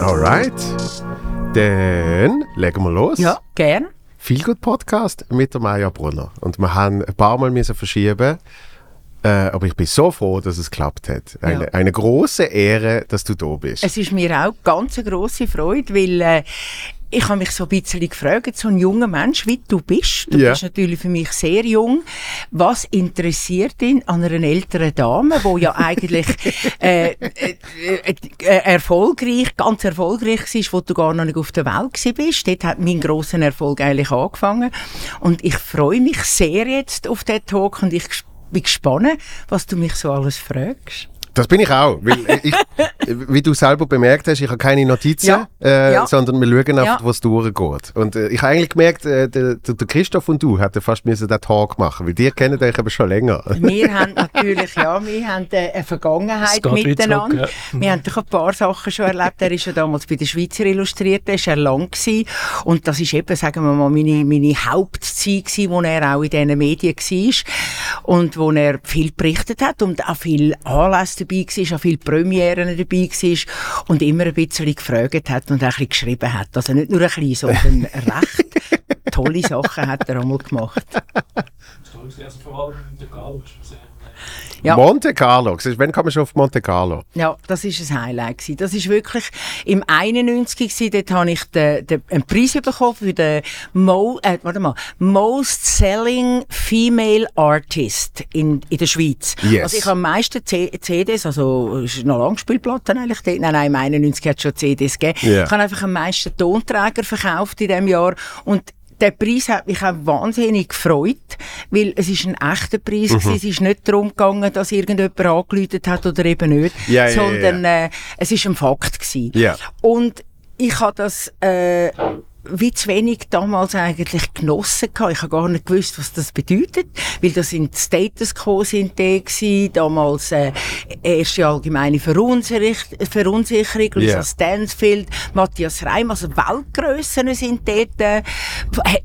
Alright. Dann legen wir los. Ja, gern. Viel gut Podcast mit der Maja Brunner. Und wir haben ein paar Mal müssen verschieben. Äh, aber ich bin so froh, dass es geklappt hat. Eine, Ja. eine große Ehre, dass du da bist. Es ist mir auch ganz eine grosse Freude, weil äh, ich habe mich so ein bisschen gefragt, so ein junger Mensch, wie du bist, du Ja. bist natürlich für mich sehr jung, was interessiert ihn an einer älteren Dame, die ja eigentlich äh, äh, äh, äh, erfolgreich, ganz erfolgreich ist, wo du gar noch nicht auf der Welt bist. Dort hat mein grosser Erfolg eigentlich angefangen. Und ich freue mich sehr jetzt auf den Talk und ich bin gespannt, was du mich so alles fragst. Das bin ich auch. Weil ich, wie du selber bemerkt hast, ich habe keine Notizen, Ja. Äh, Ja. sondern wir schauen einfach, Ja. was durchgeht. Und äh, ich habe eigentlich gemerkt, äh, der, der Christoph und du hätten fast müssen den Talk machen, weil die kennen euch aber schon länger. Wir haben natürlich, ja, wir haben äh, eine Vergangenheit miteinander. zurück, Wir haben doch ein paar Sachen schon erlebt. Er ist ja damals bei der Schweizer Illustrierten, ist er lang gewesen. Und das ist eben, sagen wir mal, meine, meine Hauptzeit gewesen, wo er auch in diesen Medien war. Und wo er viel berichtet hat und auch viel Anlässe dabei war, auch viel Premieren dabei war. Und immer ein bisschen gefragt hat und auch ein bisschen geschrieben hat. Also nicht nur ein bisschen, sondern recht tolle Sachen hat er einmal gemacht. Also vor allem in der ist sehr Ja. Monte Carlo. Wann kann man schon auf Monte Carlo? Ja, das ist ein Highlight gewesen. Das ist wirklich im 91 gewesen, dort habe ich den, den, einen Preis bekommen für den Mo, äh, warte mal, Most Selling Female Artist in, in der Schweiz. Yes. Also ich habe am meisten C CDs, also es ist noch Langspielplatten eigentlich, dort. nein, nein, im 91 hat es schon CDs gegeben. Ja. Ich habe einfach am meisten Tonträger verkauft in diesem Jahr und der Preis hat mich auch wahnsinnig gefreut, weil es ist ein echter Preis Mhm. Es ist nicht darum gegangen, dass irgendjemand angerufen hat oder eben nicht, Ja, ja, ja, sondern Äh, es ist ein Fakt gewesen. Ja. Und ich habe das äh, wie zu wenig damals eigentlich genossen gehabt. Ich habe gar nicht gewusst, was das bedeutet, weil das sind Status Quo sind die damals äh, erste allgemeine Verunsicher- Verunsicherung, Lisa Ja. Stansfield, Matthias Reim, also Weltgrössen sind dort, äh,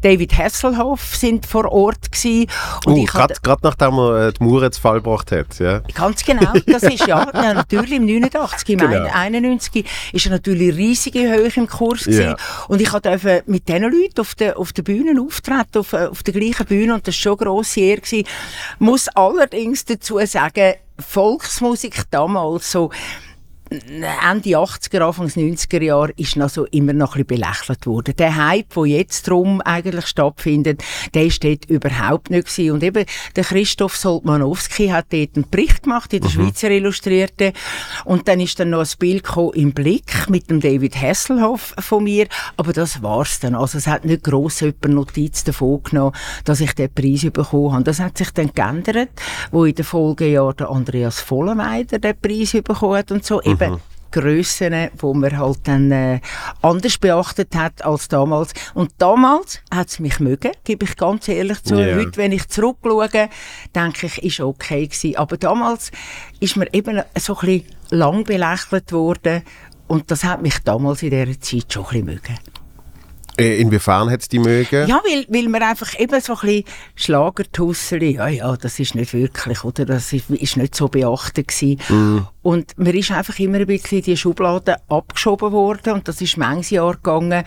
David Hasselhoff sind vor Ort gewesen. Und Uh, ich habe Gerade nachdem er äh, die Mauer zu Fall gebracht hat. Ja. Ganz genau, das ist ja, ja natürlich im 89, im Genau. 91 ist er natürlich riesige Höhe im Kurs gewesen. und ich durfte mit diesen Leuten auf der, auf der Bühne auftreten, auf, äh, auf der gleichen Bühne und das war schon grosse Ehre gewesen. Muss allerdings dazu sagen, Volksmusik damals so Ende 80er, Anfangs 90er Jahre ist noch so immer noch ein bisschen belächelt worden. Der Hype, der jetzt drum eigentlich stattfindet, der ist dort überhaupt nicht gewesen. Und eben, der Christoph Soltmanowski hat dort einen Bericht gemacht in der Schweizer Illustrierte. Und dann ist dann noch ein Bild gekommen im Blick mit dem David Hasselhoff von mir. Aber das war's dann. Also es hat nicht gross jemand Notiz davon genommen, dass ich den Preis bekommen habe. Das hat sich dann geändert, wo in den Folgejahren der Andreas Vollenweider den Preis bekommen hat und so. Eben Grössen, wo man halt dann äh, anders beachtet hat als damals. Und damals hat es mich mögen, gebe ich ganz ehrlich zu. Ja. Heute, wenn ich zurückschaue, denke ich, ist okay gewesen. Aber damals ist mir eben so ein bisschen lang belächelt worden. Und das hat mich damals in dieser Zeit schon ein bisschen mögen. Äh, Inwiefern hat es die mögen? Ja, weil, weil man einfach eben so ein bisschen Schlagertusseli, ja, ja, das ist nicht wirklich, oder? Das ist, ist nicht so beachtet gewesen. Und man ist einfach immer ein bisschen in die Schubladen abgeschoben worden und das ist manches Jahr gegangen.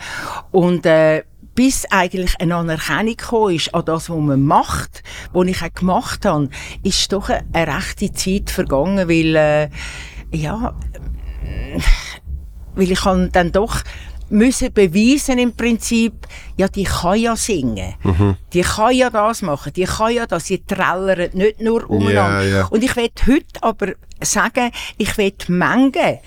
Und, äh, bis eigentlich eine Anerkennung gekommen ist an das, was man macht, was ich auch gemacht habe, ist doch eine, rechte Zeit vergangen, weil, äh, ja, weil ich dann doch müssen beweisen im Prinzip, ja, die kann ja singen. Die kann ja das machen. Die kann ja das. Sie trällert nicht nur umeinander. Ja, ja. Und ich will heute aber sagen, ich will Menge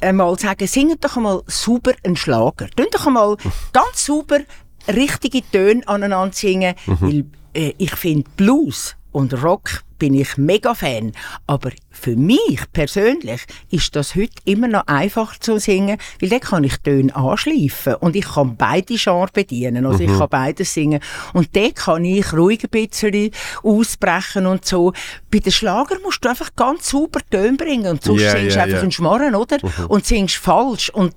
einmal sagen, singt doch einmal sauber einen Schlager. Tönt doch einmal ganz sauber richtige Töne aneinander singen, weil äh, ich finde Blues und Rock bin ich mega Fan, aber für mich persönlich ist das heute immer noch einfach zu singen, weil dann kann ich Töne anschleifen und ich kann beide Genres bedienen, also Mhm. ich kann beides singen und dann kann ich ruhig ein bisschen ausbrechen und so. Bei den Schlager musst du einfach ganz sauber Töne bringen und sonst Ja, singst du ja, einfach ja. einen Schmarren, oder? Und singst falsch und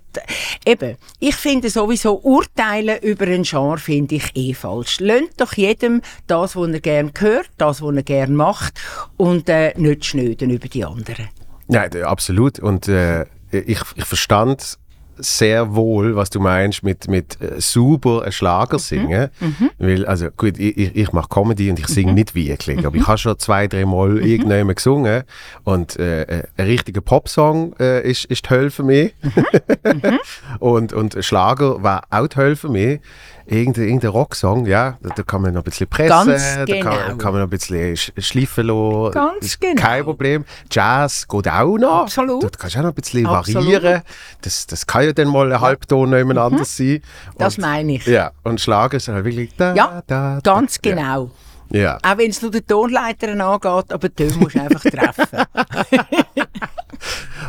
eben, ich finde sowieso Urteilen über ein Genre finde ich eh falsch. Lönnt doch jedem das, was er gern hört, das, was er gern macht und äh, nicht schnöden über die anderen. D- absolut. Und äh, ich, ich verstand sehr wohl, was du meinst mit, mit äh, super Schlager singen. Weil, also gut, ich, ich, mache Comedy und ich singe nicht wirklich, aber ich habe schon zwei, drei Mal irgendjemand gesungen und äh, äh, ein richtiger Popsong äh, ist, ist die Hölle für mich. und, und ein Schlager war auch die Hölle für mich. Irgendein, irgendein Rocksong, ja, da, da kann man noch ein bisschen pressen, Ganz da genau. kann, kann man noch ein bisschen sch schleifen lassen. Ganz genau. Kein Problem. Jazz geht auch noch. Absolut. Da kannst du auch noch ein bisschen Absolut. Mhm. variieren. Das, das kann ja dann mal ein Halbton jemand anders sein. Das Und- meine ich. Ja, und Schlager ist halt wirklich da, Ja, da, da. ganz genau. Ja. Auch wenn es nur den Tonleitern angeht, aber den musst du einfach treffen.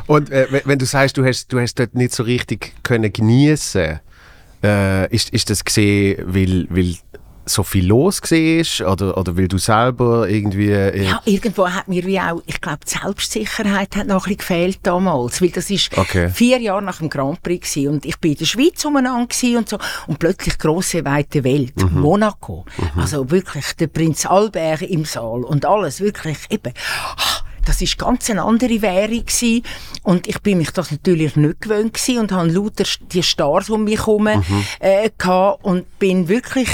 Und äh, wenn- du sagst, du hast, du hast dort nicht so richtig können genießen, äh, ist, ist das gesehen, weil, weil so viel los war oder, oder weil du selber irgendwie... Äh, Ja, irgendwo hat mir wie auch, ich glaube, die Selbstsicherheit hat noch ein bisschen gefehlt damals, weil das ist Okay. vier Jahre nach dem Grand Prix gewesen und ich bin in der Schweiz umeinander und so und plötzlich große weite Welt, Monaco, also wirklich der Prinz Albert im Saal und alles wirklich eben. ah, Das ist ganz eine andere Währung gewesen. und ich bin mich das natürlich nicht gewöhnt gewesen und habe lauter die Stars um mich herum äh, gehabt und bin wirklich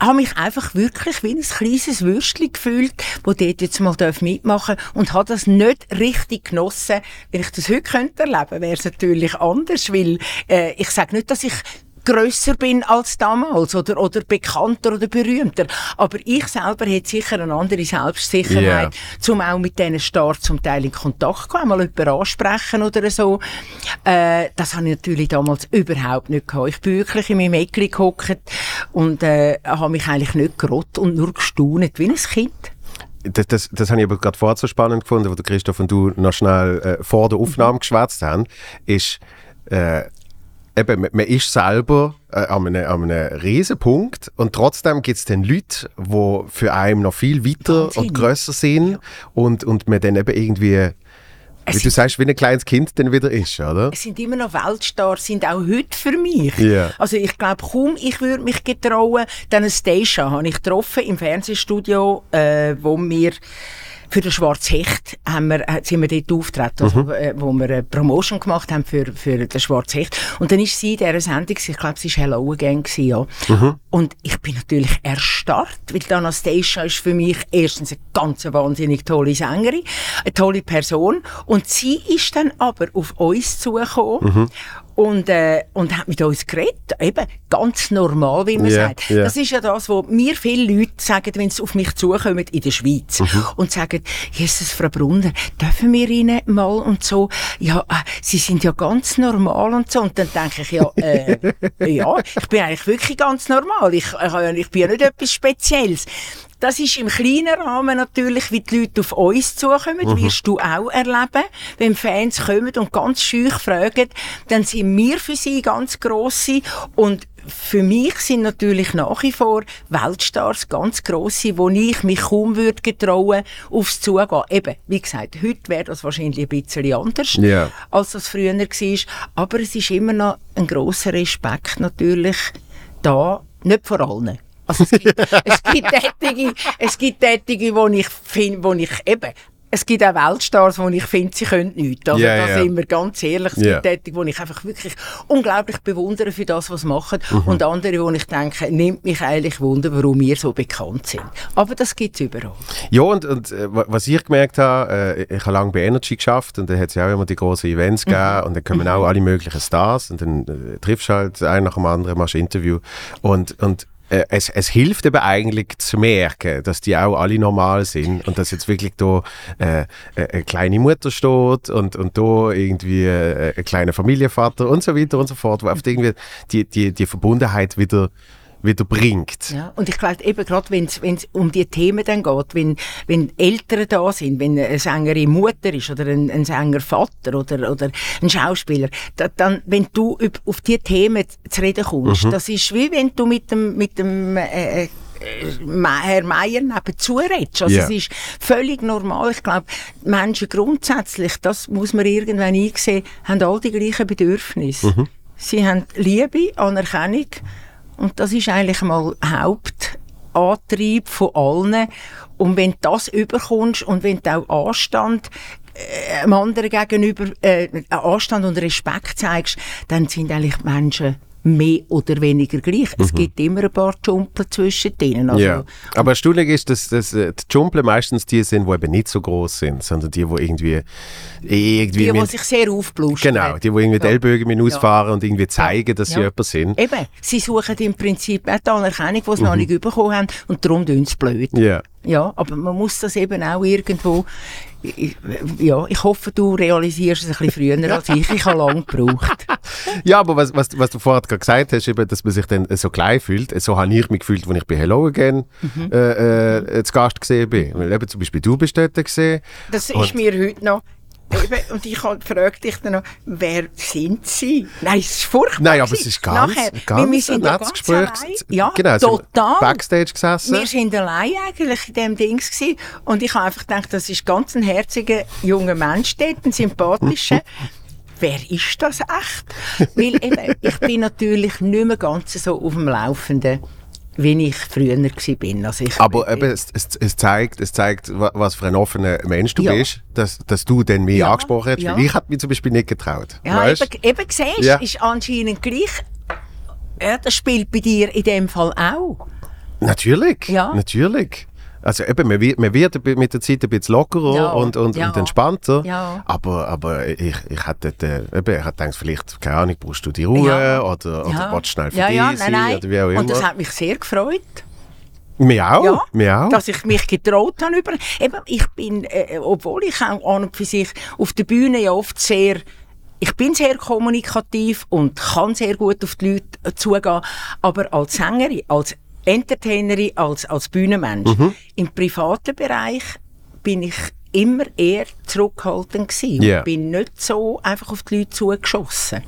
habe mich einfach wirklich wie ein kleines Würstchen gefühlt, wo dort jetzt mal darf mitmachen und habe das nicht richtig genossen. Wenn ich das heute könnte erleben, wäre es natürlich anders, weil äh, ich sage nicht, dass ich grösser bin als damals oder, oder bekannter oder berühmter. Aber ich selber hätte sicher eine andere Selbstsicherheit, zum auch mit diesen Stars zum Teil in Kontakt zu kommen, mal jemanden ansprechen oder so. Äh, das habe ich natürlich damals überhaupt nicht gehabt. Ich bin wirklich in meinem Eckli gehockt und äh, habe mich eigentlich nicht gerott und nur gestaunet, wie ein Kind. Das, das, das habe ich aber gerade vorher so spannend gefunden, wo Christoph und du noch schnell äh, vor der Aufnahme geschwätzt haben, ist, äh, eben, man- ist selber äh, an einem, an einem Riesenpunkt und trotzdem gibt es dann Leute, die für einen noch viel weiter Wahnsinn. und grösser sind und, und man dann eben irgendwie, wie Es du ist- sagst, wie ein kleines Kind dann wieder ist, oder? Es sind immer noch Weltstars, sind auch heute für mich. Ja. Also ich glaube kaum, ich würde mich getrauen. Dann eine Station habe ich getroffen im Fernsehstudio, äh, wo wir für den Schwarz Hecht haben wir, äh, sind wir dort aufgetreten, also, äh, wo wir eine Promotion gemacht haben für, für den Schwarz Hecht. Und dann ist sie in dieser Sendung, ich glaube, sie war Hello Again, gewesen, ja. Und ich bin natürlich erstarrt, weil Anastasia ist für mich erstens eine ganz wahnsinnig tolle Sängerin, eine tolle Person. Und sie ist dann aber auf uns zugekommen und, äh, und hat mit uns geredet. Eben ganz normal, wie man Ja, sagt. ja. Das ist ja das, was mir viele Leute sagen, wenn sie auf mich zukommen in der Schweiz und sagen, Jesus, Frau Brunner, dürfen wir Ihnen mal und so, ja, äh, Sie sind ja ganz normal und so. Und dann denke ich, ja, äh, ja, ich bin eigentlich wirklich ganz normal. Ich, äh, ich bin ja nicht etwas Spezielles. Das ist im kleinen Rahmen natürlich, wie die Leute auf uns zukommen, wirst du auch erleben. Wenn Fans kommen und ganz schüch fragen, dann sind wir für sie ganz grosse und für mich sind natürlich nach wie vor Weltstars ganz grosse, wo ich mich kaum würde getrauen, aufs Zugehen. Eben, wie gesagt, heute wäre das wahrscheinlich ein bisschen anders, Ja. als das früher war. Aber es ist immer noch ein grosser Respekt natürlich da, nicht vor allen. Also es gibt, es gibt Tätige, es gibt Tätige, wo ich finde, wo ich eben, es gibt auch Weltstars, wo ich finde, sie können nichts. Also Ja, da ja. sind wir ganz ehrlich. Es Ja. gibt Tätige, wo ich einfach wirklich unglaublich bewundere für das, was sie machen. Mhm. Und andere, wo ich denke, nimmt mich eigentlich Wunder, warum wir so bekannt sind. Aber das gibt es überall. Ja, und, und äh, wa- was ich gemerkt habe, äh, ich habe lange bei Energy geschafft und da hat es ja auch immer die großen Events gegeben und dann kommen auch alle möglichen Stars und dann äh, triffst du halt einen nach dem anderen, machst ein Interview und, und es, es hilft eben eigentlich zu merken, dass die auch alle normal sind und dass jetzt wirklich da äh, äh, eine kleine Mutter steht und, und da irgendwie äh, ein kleiner Familienvater und so weiter und so fort, wo oft irgendwie die, die, die Verbundenheit wieder wieder bringt. Ja, und ich glaube eben gerade, wenn es um die Themen dann geht, wenn, wenn Eltern da sind, wenn eine Sängerin Mutter ist oder ein, ein Sänger Vater oder, oder ein Schauspieler, da, dann, wenn du auf diese Themen zu reden kommst, Mhm. das ist wie wenn du mit dem, mit dem äh, äh, Herr Meier nebenzu redest. Also Ja. es ist völlig normal. Ich glaube, Menschen grundsätzlich, das muss man irgendwann einsehen, haben all die gleichen Bedürfnisse. Mhm. Sie haben Liebe, Anerkennung und das ist eigentlich mal Hauptantrieb von allen. Und wenn du das überkommst und wenn du auch Anstand äh, einem anderen gegenüber äh, Anstand und Respekt zeigst, dann sind eigentlich die Menschen mehr oder weniger gleich. Es gibt immer ein paar Jumpel zwischen denen. Also, Mhm. ja. Aber erstaunlich ist, dass, dass äh, die Jumpel meistens die sind, die eben nicht so groß sind, sondern die, die irgendwie, irgendwie Die, die sich sehr aufblustern. Genau, die, die irgendwie die Ja. Ellbogen mit ausfahren und irgendwie zeigen, dass sie Ja. jemand sind. Eben, sie suchen im Prinzip auch die Anerkennung, die sie noch nicht bekommen haben und darum tun sie blöd. Ja. Ja, aber man muss das eben auch irgendwo. Ich- Ja, ich hoffe, du realisierst es ein bisschen früher als ich. Ich habe lange gebraucht. Ja, aber was, was, was du vorher gerade gesagt hast, eben, dass man sich dann so klein fühlt, so habe ich mich gefühlt, als ich bei Hello Again Mhm. äh, äh, zu Gast gesehen bin. Weil eben zum Beispiel du bist dort gesehen. Das ist mir heute noch. Eben, und ich habe fragt dich dann noch, wer sind Sie? Nein, es ist furchtbar. Nein, aber es ist ganz, Nachher, ganz wir sind ein nettes ganz Gespräch. allein. Ja, genau, wir total. Backstage gesessen. Wir sind allein eigentlich in diesem Ding gewesen. und ich habe einfach gedacht, das ist ganz ein herziger junger Mensch dort, ein sympathischer. Wer ist das echt? Weil eben, ich bin natürlich nicht mehr ganz so auf dem Laufenden, wie ich früher war. Also ich, aber eben, es, es, zeigt, es zeigt, wa- was für ein offener Mensch du Ja. bist, dass, dass du dann mich Ja, angesprochen hast. ja. Ich hätte mich zum Beispiel nicht getraut. Ja, weißt? eben, eben siehst, Ja. ist anscheinend gleich. Ja, das spielt bei dir in dem Fall auch. Natürlich, Ja. natürlich. Also eben, man wird, man wird mit der Zeit ein bisschen lockerer Ja, und, und, ja. und entspannter. Ja. Aber, aber ich, ich hätte äh, eben, ich hätte gedacht, vielleicht, keine Ahnung, brauchst du die Ruhe Ja. oder, oder Ja. willst du schnell für ja, dich ja, nein, sein nein. oder wie auch immer. Und das hat mich sehr gefreut. Mir auch, Ja, mir auch. dass ich mich getraut habe. Über, eben, ich bin, äh, obwohl ich auch an und für sich auf der Bühne ja oft sehr, ich bin sehr kommunikativ und kann sehr gut auf die Leute äh, zugehen, aber als Sängerin, als Entertainerin, als, als Bühnenmensch, Mhm. im privaten Bereich bin ich immer eher zurückhaltend gewesen. Ja. und bin nicht so einfach auf die Leute zugeschossen.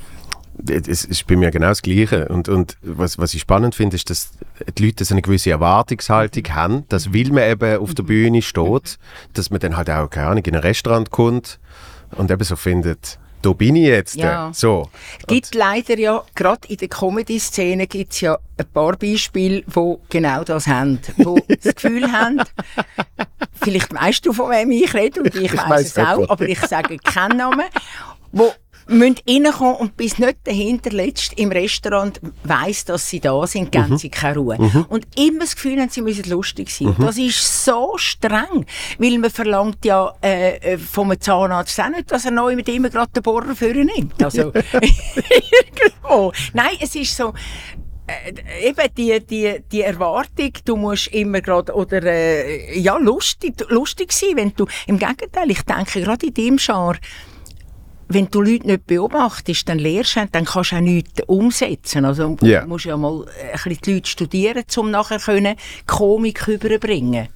es ist bei mir genau das Gleiche. Und, und was, was ich spannend finde, ist, dass die Leute so eine gewisse Erwartungshaltung haben, dass weil man eben auf der Bühne steht, dass man dann halt auch, keine Ahnung, in ein Restaurant kommt und eben so findet, da bin ich jetzt. Ja. So. Es gibt leider ja, gerade in der Comedy-Szene gibt es ja ein paar Beispiele, die genau das haben. Die das Gefühl haben, vielleicht weißt du, von wem ich rede, und ich, Ich weiss es auch, aber ich sage keinen Namen, wo müssen reinkommen und bis nicht dahinter letzt im Restaurant weiss, dass sie da sind, geben Mhm. sie keine Ruhe. Und immer das Gefühl haben, sie müssen lustig sein. Mhm. Das ist so streng, weil man verlangt ja äh, äh, vom Zahnarzt auch nicht, dass er neu mit immer gerade den Bohrer führen nimmt. Also, irgendwo. Nein, es ist so, äh, eben die, die, die Erwartung, du musst immer gerade, oder, äh, ja, lustig, lustig sein, wenn du, im Gegenteil, ich denke, gerade in deinem Genre, wenn du Leute nicht beobachtest, dann lernst du, dann kannst du auch nichts umsetzen. Also du musst ja mal ein bisschen die Leute studieren, um nachher können Komik überbringen.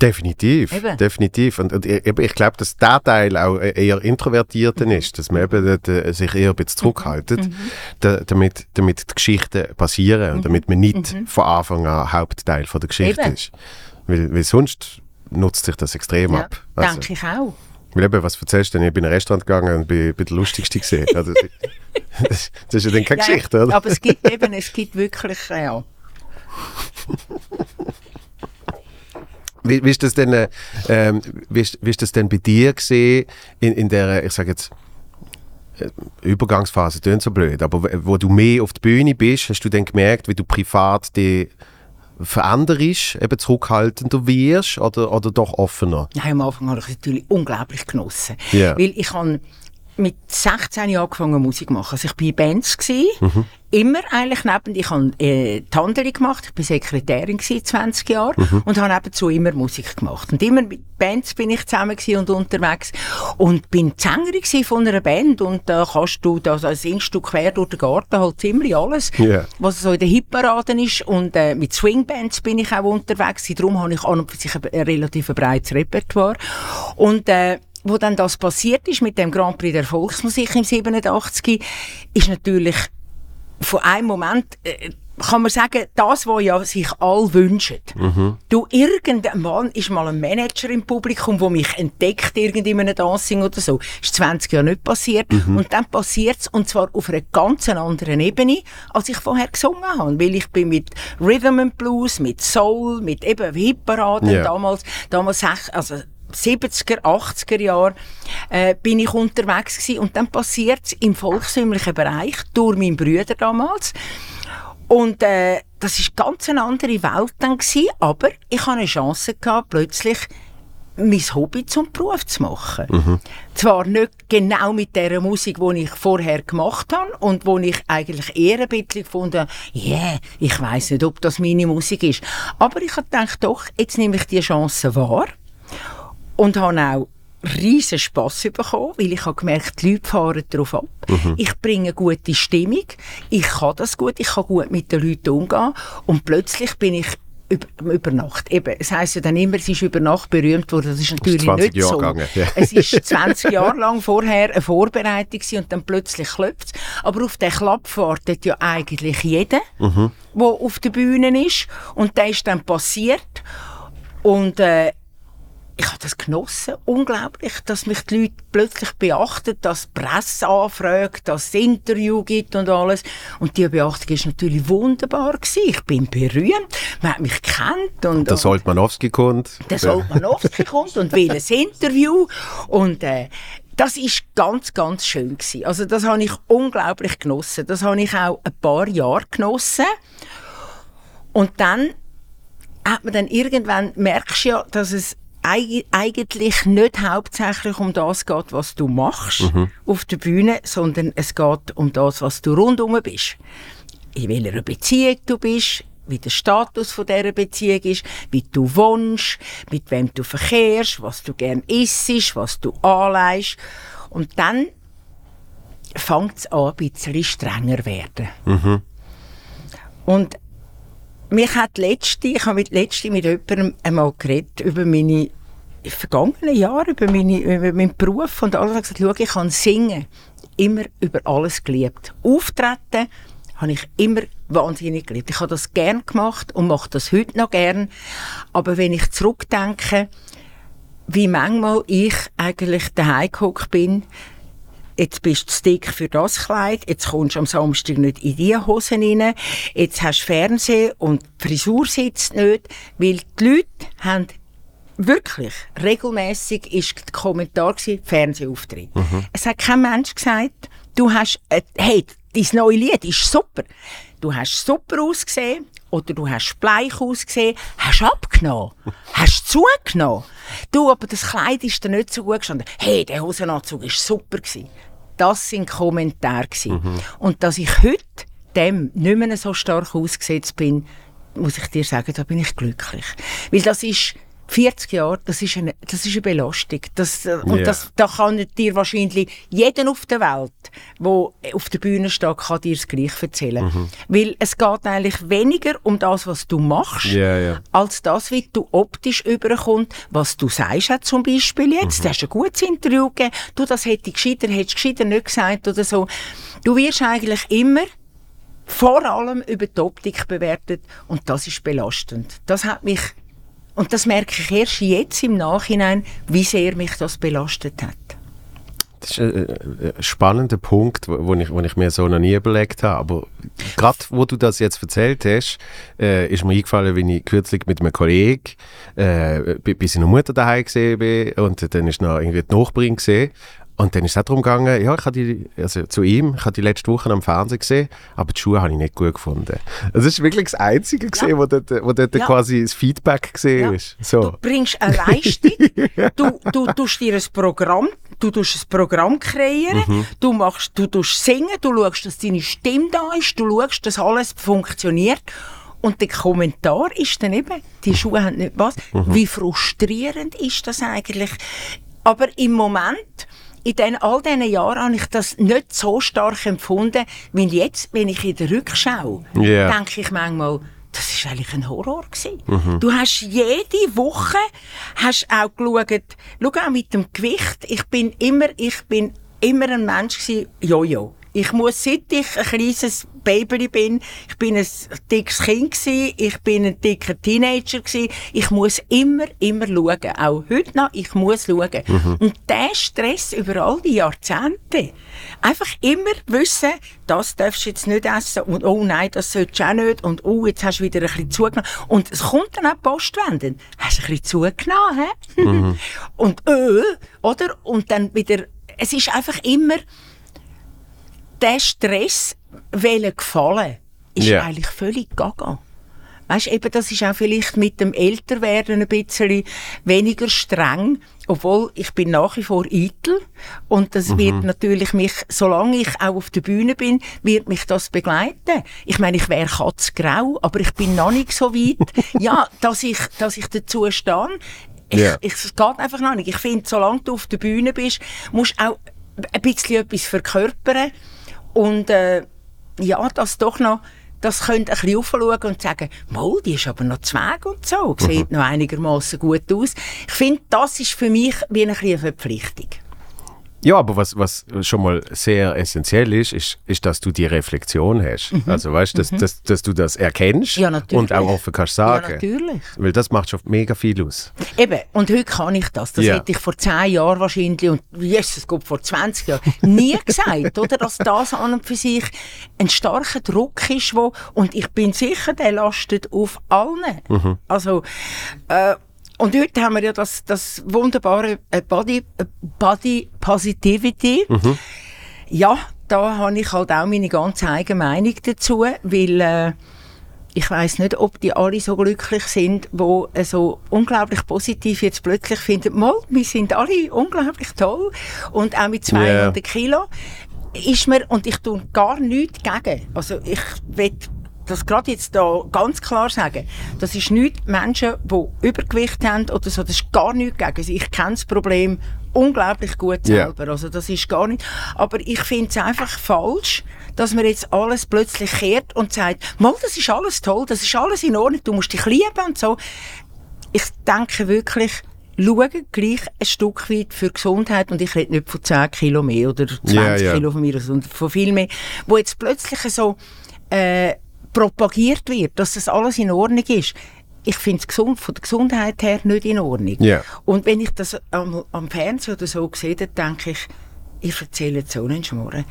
Definitiv, Eben. definitiv. Und, und eben, ich glaube, dass der Teil auch eher introvertierten ist, dass man eben äh, sich eher ein bisschen zurückhaltet, da, damit, damit die Geschichten passieren und damit man nicht von Anfang an Hauptteil von der Geschichte Eben. ist. Weil, weil sonst nutzt sich das extrem Ja, ab. Also, denke ich auch. Weil eben, was erzählst du denn? Ich bin in ein Restaurant gegangen und bin, bin der Lustigste gesehen. Also, das, das ist ja dann keine Ja, Geschichte, oder? Aber es gibt eben, es gibt wirklich, ja. Wie, wie ist das denn, äh, ähm, wie, ist, wie ist das denn bei dir gesehen in, in der, ich sage jetzt, äh, Übergangsphase, klingt so blöd, aber wo- wo du mehr auf der Bühne bist, hast du dann gemerkt, wie du privat die veränderst, eben zurückhaltender wirst oder, oder doch offener? Nein, am Anfang habe ich es natürlich unglaublich genossen. Ja. Weil ich habe mit 16 Jahren angefangen Musik machen. Also ich war in Bands, gewesen, immer eigentlich neben, ich habe äh, Handel gemacht, ich war Sekretärin gewesen, 20 Jahre. Und habe nebenzu immer Musik gemacht. Und immer mit Bands bin ich zusammen gewesen und unterwegs. Und bin Sängerin gewesen von einer Band. Und da kannst du, da also singst du quer durch den Garten halt ziemlich alles, Ja. was so in den Hitparaden ist. Und äh, mit Swingbands bin ich auch unterwegs. Gewesen. darum habe ich an und für sich ein, ein relativ breites Repertoire. Und äh, wo dann das passiert ist mit dem Grand Prix der Volksmusik im 87, ist natürlich von einem Moment, äh, kann man sagen, das, was ja sich alle wünschen. Du, irgendwann ist mal ein Manager im Publikum, der mich entdeckt, irgendwie in einem Dancing oder so. Ist 20 Jahre nicht passiert. Und dann passiert es, und zwar auf einer ganz anderen Ebene, als ich vorher gesungen habe. Weil ich bin mit Rhythm and Blues, mit Soul, mit eben Hitparaden Ja. damals, damals also 70er, 80er Jahre äh, bin ich unterwegs gewesen. und dann passiert es im volkstümlichen Bereich durch meinen Brüder damals und äh, das ist ganz eine andere Welt dann gewesen, aber ich hatte eine Chance gehabt, plötzlich mein Hobby zum Beruf zu machen. Zwar nicht genau mit der Musik, die ich vorher gemacht habe und wo ich eigentlich eher ein bisschen gefunden habe, yeah, ich weiß nicht, ob das meine Musik ist. Aber ich habe gedacht, doch, jetzt nehme ich die Chance wahr und habe auch riesen Spass bekommen, weil ich habe gemerkt, die Leute fahren darauf ab. Ich bringe gute Stimmung, ich kann das gut, ich kann gut mit den Leuten umgehen und plötzlich bin ich über, über Nacht. Eben, es heisst ja dann immer, es ist über Nacht berühmt worden. Das ist natürlich 20 nicht Jahre so. gegangen, ja. Es ist 20 Jahre lang vorher eine Vorbereitung und dann plötzlich klopft Aber auf den Klapp wartet ja eigentlich jeder, der auf der Bühne ist. Und der ist dann passiert. Und äh, ich habe das genossen, unglaublich, dass mich die Leute plötzlich beachten, dass die Presse anfragt, dass es Interview gibt und alles. Und die Beachtung ist natürlich wunderbar gewesen. Ich bin berühmt, man hat mich kennt und Der Soltmanowski kommt. der Solmanowski kommt und will ein Interview und äh, das ist ganz, ganz schön gewesen. Also das habe ich unglaublich genossen. Das habe ich auch ein paar Jahre genossen. Und dann hat man dann irgendwann, merkst ja, dass es eigentlich nicht hauptsächlich um das geht, was du machst auf der Bühne, sondern es geht um das, was du rundum bist. In welcher Beziehung du bist, wie der Status von dieser Beziehung ist, wie du wohnst, mit wem du verkehrst, was du gern isst, was du anleihst. Und dann fängt es an, ein bisschen strenger werden. Und mich hat letzte, ich habe mit letzte mit jemandem einmal geredet über meine vergangenen Jahre, über, meine, über meinen Beruf und alles. Gesagt, schau, ich kann singen, immer über alles geliebt. Auftreten habe ich immer wahnsinnig geliebt. Ich habe das gern gemacht und mache das heute noch gern. Aber wenn ich zurückdenke, wie manchmal ich eigentlich daheim gehockt bin, jetzt bist du zu dick für das Kleid, jetzt kommst du am Samstag nicht in die Hosen rein, jetzt hast du Fernsehen und die Frisur sitzt nicht, weil die Leute haben wirklich regelmäßig ist der Kommentar gewesen, Fernsehauftritt. Es hat kein Mensch gesagt, du hast, äh, hey, dein neue Lied ist super. Du hast super ausgesehen oder du hast bleich ausgesehen, hast abgenommen, hast zugenommen. Du, aber das Kleid ist dir nicht so gut gestanden. Hey, der Hosenanzug ist super gewesen. Das sind Kommentare gewesen. Und dass ich heute dem nicht mehr so stark ausgesetzt bin, muss ich dir sagen, da bin ich glücklich. Weil das ist 40 Jahre, das ist eine, das ist eine Belastung. Das, äh, und Ja. das, da kann dir wahrscheinlich jeder auf der Welt, der auf der Bühne steht, kann dir das Gleiche erzählen. Weil es geht eigentlich weniger um das, was du machst, Ja, ja. als das, wie du optisch überkommst, was du sagst zum Beispiel jetzt. Du hast ein gutes Interview gegeben, du, das hätte ich gescheiter, hättest gescheiter nicht gesagt oder so. Du wirst eigentlich immer vor allem über die Optik bewertet und das ist belastend. Das hat mich und das merke ich erst jetzt im Nachhinein, wie sehr mich das belastet hat. Das ist ein, äh, ein spannender Punkt, wo ich, wo ich mir so noch nie überlegt habe. Aber gerade wo du das jetzt erzählt hast, äh, ist mir eingefallen, wie ich kürzlich mit einem Kollegen äh, bei, bei seiner Mutter daheim gesehen bin und dann ist noch irgendwie die Nachbarin gesehen. Und dann ist es auch darum gegangen, ja, ich habe die, also zu ihm, ich habe die letzte Woche am Fernsehen gesehen, aber die Schuhe habe ich nicht gut gefunden. Das ist wirklich das Einzige gesehen, wo dort, wo dort Ja. quasi das Feedback gesehen Ja. ist. So. Du bringst eine Leistung, du, du tust dir ein Programm, du tust ein Programm kreieren, Mhm. du machst, du tust singen, du schaust, dass deine Stimme da ist, du schaust, dass alles funktioniert. Und der Kommentar ist dann eben, die Schuhe haben nicht was. Mhm. Wie frustrierend ist das eigentlich? Aber im Moment, in den, all diesen Jahren habe ich das nicht so stark empfunden, wie jetzt, wenn ich in der Rückschau, Ja. denke ich manchmal, das ist eigentlich ein Horror gewesen. Du hast jede Woche hast auch geschaut, schau auch mit dem Gewicht. Ich bin immer, ich bin immer ein Mensch gewesen, Jojo. Ich muss, seit ich ein kleines Baby bin, ich bin ein dickes Kind gewesen, ich bin ein dicker Teenager gewesen, ich muss immer, immer schauen. Auch heute noch, ich muss schauen. Und der Stress über all die Jahrzehnte, einfach immer wissen, das darfst du jetzt nicht essen und oh nein, das solltest du auch nicht und oh, jetzt hast du wieder ein bisschen zugenommen. Und es kommt dann auch Postwenden. Hast du ein bisschen zugenommen, hä? Und äh, oder? Und dann wieder, es ist einfach immer, der Stress wollen gefallen, ist Ja. eigentlich völlig gaga. Weißt, eben, das ist auch vielleicht mit dem Älterwerden ein bisschen weniger streng, obwohl ich bin nach wie vor eitel und das wird natürlich mich, solange ich auch auf der Bühne bin, wird mich das begleiten. Ich meine, ich wäre katzgrau, aber ich bin noch nicht so weit, ja, dass ich, dass ich dazu stehe. Ich, Ja. ich, es geht einfach noch nicht. Ich finde, solange du auf der Bühne bist, musst du auch ein bisschen etwas verkörpern und äh, ja, das doch noch, das könnt ein bisschen aufschauen und sagen, mal, die ist aber noch zweig und so, sieht noch einigermaßen gut aus. Ich finde, das ist für mich wie eine Verpflichtung. Ja, aber was, was schon mal sehr essentiell ist, ist, ist dass du die Reflexion hast. Also weißt du, dass, dass, dass du das erkennst Mhm. Ja, und auch offen kannst sagen. Ja, natürlich. Weil das macht schon mega viel aus. Eben, und heute kann ich das. Das Ja. hätte ich vor 10 Jahren wahrscheinlich, und Jesus Gott, vor 20 Jahren, nie gesagt, oder? Dass das an und für sich ein starker Druck ist, wo, und ich bin sicher, der lastet auf allen. Also, äh, und heute haben wir ja das, das wunderbare äh, Body, äh, Body Positivity. Ja, da habe ich halt auch meine ganz eigene Meinung dazu, weil äh, ich weiß nicht, ob die alle so glücklich sind, wo äh, so unglaublich positiv jetzt plötzlich finden, mal, wir sind alle unglaublich toll. Und auch mit 200 Kilo. Ist mir, und ich tue gar nichts gegen, also ich will das gerade jetzt da ganz klar sagen, das ist nicht Menschen, die Übergewicht haben oder so, das ist gar nichts gegen sie. Ich kenne das Problem unglaublich gut selber, also das ist gar nicht, aber ich finde es einfach falsch, dass man jetzt alles plötzlich kehrt und sagt, mal, das ist alles toll, das ist alles in Ordnung, du musst dich lieben und so. Ich denke wirklich, schauen gleich ein Stück weit für Gesundheit und ich rede nicht von 10 Kilo mehr oder 20 Ja, ja. Kilo von mir sondern von viel mehr, wo jetzt plötzlich so äh, propagiert wird, dass das alles in Ordnung ist. Ich finde es gesund, von der Gesundheit her nicht in Ordnung. Ja. Und wenn ich das am, am Fernsehen oder so sehe, dann denke ich, ihr erzählt so einen Schmarrn.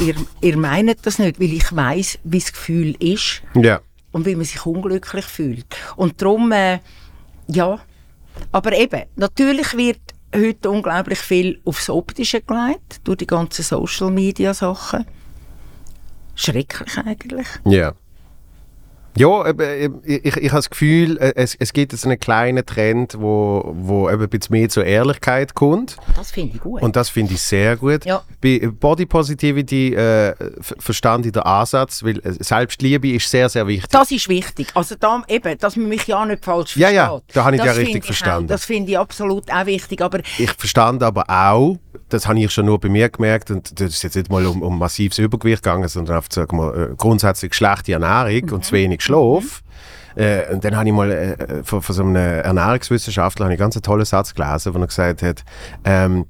Ihr, ihr, ihr meint das nicht, weil ich weiß, wie das Gefühl ist Ja. und wie man sich unglücklich fühlt. Und darum, äh, ja, aber eben, natürlich wird heute unglaublich viel aufs Optische gelegt, durch die ganzen Social-Media-Sachen. Schrecklich eigentlich. Ja. Ja, ich, ich, ich habe das Gefühl, äh, es, es gibt jetzt einen kleinen Trend, wo, wo eben ein bisschen mehr zur Ehrlichkeit kommt. Das finde ich gut. Und das finde ich sehr gut. Ja. Bei Body Positivity äh, ver- verstand ich den Ansatz, weil äh, Selbstliebe ist sehr, sehr wichtig. das ist wichtig. Also da, eben, dass man mich ja nicht falsch Ja, versteht. ja, da habe ich Das ja richtig ich verstanden. Auch, das finde ich absolut auch wichtig. Aber Ich verstand aber auch, das habe ich schon nur bei mir gemerkt, und das ist jetzt nicht mal um, um massives Übergewicht gegangen, sondern auf sagen wir, äh, grundsätzlich schlechte Ernährung und zu wenig Schlaf. Äh, und dann habe ich mal äh, von, von so einem Ernährungswissenschaftler einen ganz tollen Satz gelesen, wo er gesagt hat, ähm,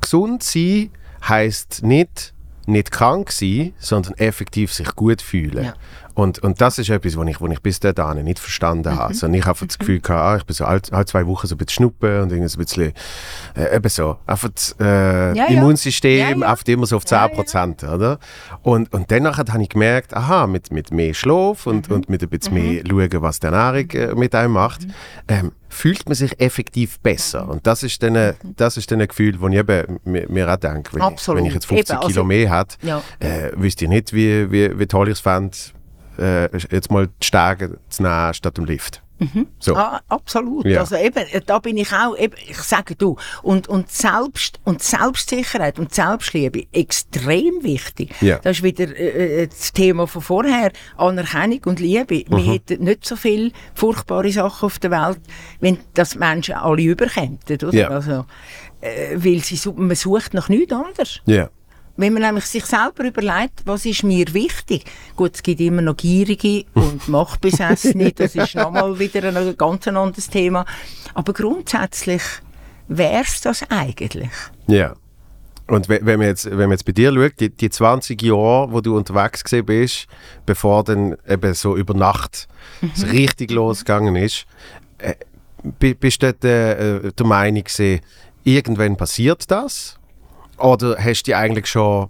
gesund sein heisst nicht nicht krank sein, sondern effektiv sich gut fühlen. Ja. Und, und das ist etwas, was ich, was ich bis dahin nicht verstanden habe. Sondern ich habe das Gefühl gehabt, ah, ich bin so alle, alle zwei Wochen so ein bisschen schnuppen und irgendwie so ein bisschen, äh, eben so, einfach das äh, ja. Immunsystem Ja, ja. einfach immer so auf 10%, oder? Und, und danach habe ich gemerkt, aha, mit, mit mehr Schlaf und, Mhm. und mit ein bisschen mehr schauen, was die Ernährung äh, mit einem macht, ähm, fühlt man sich effektiv besser. Und das ist dann, ein- das ist dann ein Gefühl, das ich eben mir, mir auch denke, wenn, ich, Absolut. wenn ich jetzt 50 Eben, also- Kilo mehr hätte, Ja. äh, wüsste ich nicht, wie, wie, wie toll ich es fände, äh, jetzt mal die Stege zu nehmen statt dem Lift. So. Ah, absolut. Ja. Also eben, äh, da bin ich auch, eben, ich sage du, und, und, Selbst, und Selbstsicherheit und Selbstliebe extrem wichtig. Ja. Das ist wieder äh, äh, das Thema von vorher, Anerkennung und Liebe. Wir Mhm. hätten nicht so viele furchtbare Sachen auf der Welt, wenn das Menschen alle überkämen. Oder? Ja. Also, äh, weil sie, man sucht nach nichts anderes. Ja. Wenn man nämlich sich selber überlegt, was ist mir wichtig? Gut, es gibt immer noch Gierige und Machtbesessene, das ist nochmal wieder ein ganz anderes Thema. Aber grundsätzlich wäre es das eigentlich. Ja. Und we- wenn man jetzt, wenn man jetzt bei dir schaut, die, die 20 Jahre, wo du unterwegs gewesen bist, bevor dann eben so über Nacht es richtig losgegangen ist, äh, bi- bist du dort, äh, der Meinung gewesen, irgendwann passiert das? Oder hast du dich eigentlich schon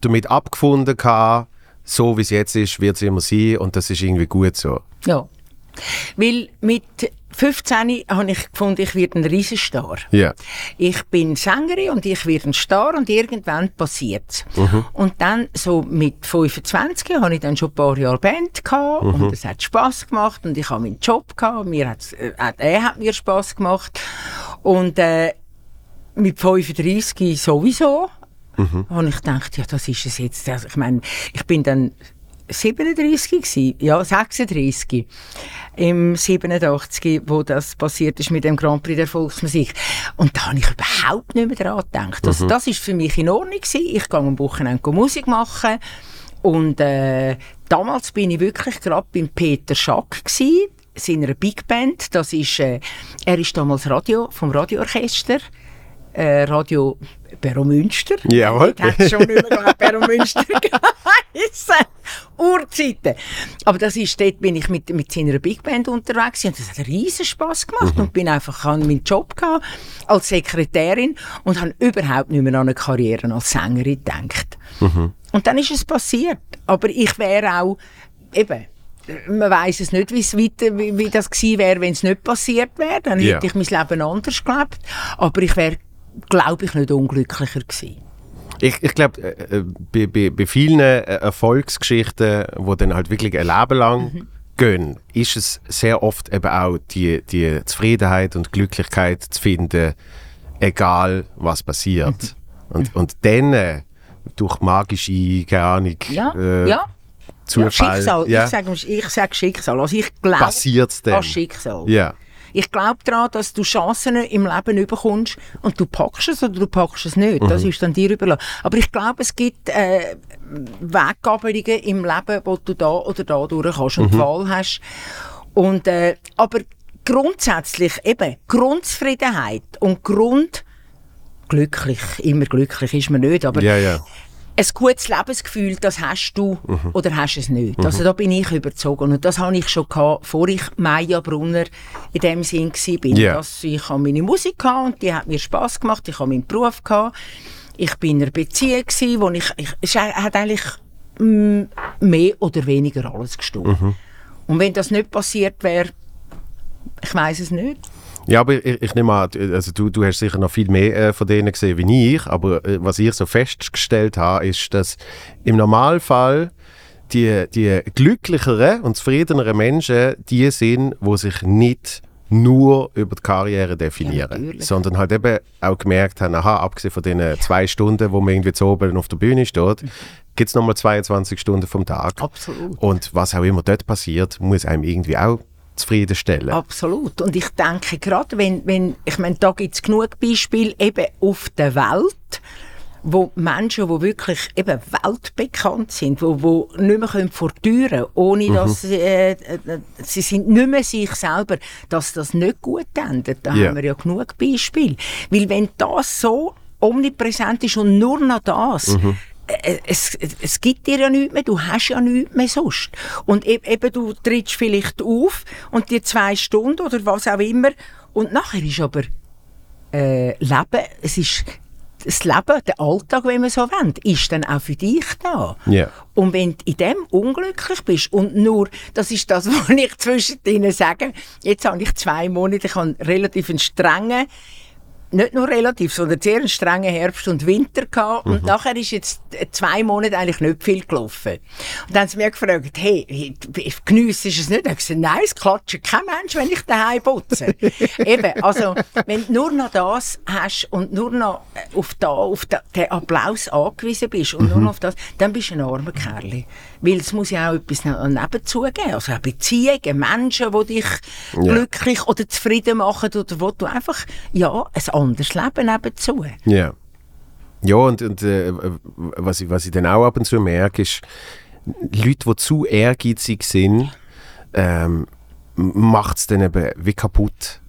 damit abgefunden gehabt, so wie es jetzt ist, wird es immer sein und das ist irgendwie gut so? Ja. Weil mit 15 habe ich gefunden, ich werde ein Riesenstar. Ja. Ich bin Sängerin und ich werde ein Star und irgendwann passiert es. Und dann, so mit 25, hatte ich dann schon ein paar Jahre Band gehabt und es hat Spass gemacht und ich habe meinen Job gehabt. Mir hat's, äh, er hat mir Spass gemacht. Und äh, mit 35 sowieso habe ich gedacht, ja, das ist es jetzt. Also, ich meine, ich bin dann 37 gewesen, ja, 36 im 87, wo das passiert ist mit dem Grand Prix der Volksmusik. Und da habe ich überhaupt nicht mehr daran gedacht. Also, das ist für mich in Ordnung gewesen. Ich gehe am Wochenende Musik machen und äh, damals bin ich wirklich gerade beim Peter Schack gewesen, seiner Big Band. Das ist, äh, er ist damals Radio vom Radioorchester äh, Radio Perro Münster. Jawohl. Hat es schon nicht mehr glaub, Perro Münster geheissen. Urzeiten. Aber das ist, dort bin ich mit, mit seiner Big Band unterwegs und das hat riesen Spass gemacht und bin einfach an meinen Job gehabt als Sekretärin und habe überhaupt nicht mehr an eine Karriere als Sängerin gedacht. Und dann ist es passiert. Aber ich wäre auch, eben, man weiß es nicht, wie's weiter, wie, wie das gewesen wäre, wenn es nicht passiert wäre. Dann hätte ich mein Leben anders gelebt. Aber ich wäre, glaube ich, nicht unglücklicher gewesen. Ich, ich glaube, äh, äh, bei, bei, bei vielen äh, Erfolgsgeschichten, die dann halt wirklich ein Leben lang gehen, ist es sehr oft eben auch die, die Zufriedenheit und Glücklichkeit zu finden, egal was passiert. Und, und dann äh, durch magische, keine Ahnung, Ja, äh, ja. Zufall, ja Schicksal. Ich sage ich sag Schicksal. Also ich glaube an Schicksal. Ja. Ich glaube daran, dass du Chancen im Leben bekommst und du packst es oder du packst es nicht. Mhm. Das ist dann dir überlassen. Aber ich glaube, es gibt äh, Weggabelungen im Leben, wo du da oder da durch kannst Mhm. und die Wahl hast. Und, äh, aber grundsätzlich eben Grundzufriedenheit und Grund glücklich, immer glücklich ist man nicht, aber Ja, ja. Ein gutes Lebensgefühl, das hast du oder hast es nicht. Also da bin ich überzogen und das habe ich schon gehabt, bevor ich Maya Brunner in dem Sinn war. Ja. Dass ich habe meine Musik gehabt und die hat mir Spaß gemacht. Ich habe meinen Beruf gehabt. Ich bin in einer Beziehung gewesen, wo ich, ich es hat eigentlich mm, mehr oder weniger alles gestimmt. Und wenn das nicht passiert wäre, ich weiß es nicht. Ja, aber ich, ich nehme an, also du, du hast sicher noch viel mehr äh, von denen gesehen wie ich, aber äh, was ich so festgestellt habe, ist, dass im Normalfall die, die glücklicheren und zufriedeneren Menschen die sind, die sich nicht nur über die Karriere definieren, natürlich. sondern halt eben auch gemerkt haben, aha, abgesehen von den zwei Stunden, wo man irgendwie zu oben auf der Bühne steht, gibt es nochmal 22 Stunden vom Tag. Absolut. Und was auch immer dort passiert, muss einem irgendwie auch zufriedenstellen. Absolut. Und ich denke gerade, wenn, wenn ich meine, da gibt es genug Beispiele eben auf der Welt, wo Menschen, die wirklich eben weltbekannt sind, wo, wo nicht mehr können vor die Türen, ohne dass äh, äh, sie sind nicht mehr sich selber, dass das nicht gut endet. Da Ja. haben wir ja genug Beispiele. Weil wenn das so omnipräsent ist und nur noch das, äh, es, es gibt dir ja nichts mehr, du hast ja nichts mehr sonst. Und e- eben, du trittst vielleicht auf und die zwei Stunden oder was auch immer und nachher ist aber äh, Leben, es ist das Leben, der Alltag, wenn man so will, ist dann auch für dich da. Ja. Und wenn du in dem unglücklich bist und nur, das ist das, was ich zwischen denen sage, jetzt habe ich zwei Monate, ich habe relativ einen strengen nicht nur relativ, sondern sehr einen strengen Herbst und Winter gehabt. Und nachher ist jetzt zwei Monate eigentlich nicht viel gelaufen. Und dann haben sie mich gefragt, hey, geniessest du es nicht? Ich gesagt, nein, es klatscht kein Mensch, wenn ich daheim putze. Eben, also, wenn du nur noch das hast und nur noch auf, da, auf da, den Applaus angewiesen bist und nur noch auf das, dann bist du ein armer Kerl. Weil es muss ja auch etwas nebenzu geben. Also auch Beziehungen, Menschen, die dich Ja. glücklich oder zufrieden machen oder wo du einfach, ja, ein anderes Leben nebenzu. Ja. Ja, und, und äh, was, ich, was ich dann auch ab und zu merke, ist, Leute, die zu ehrgeizig sind, ähm, macht es dann eben wie kaputt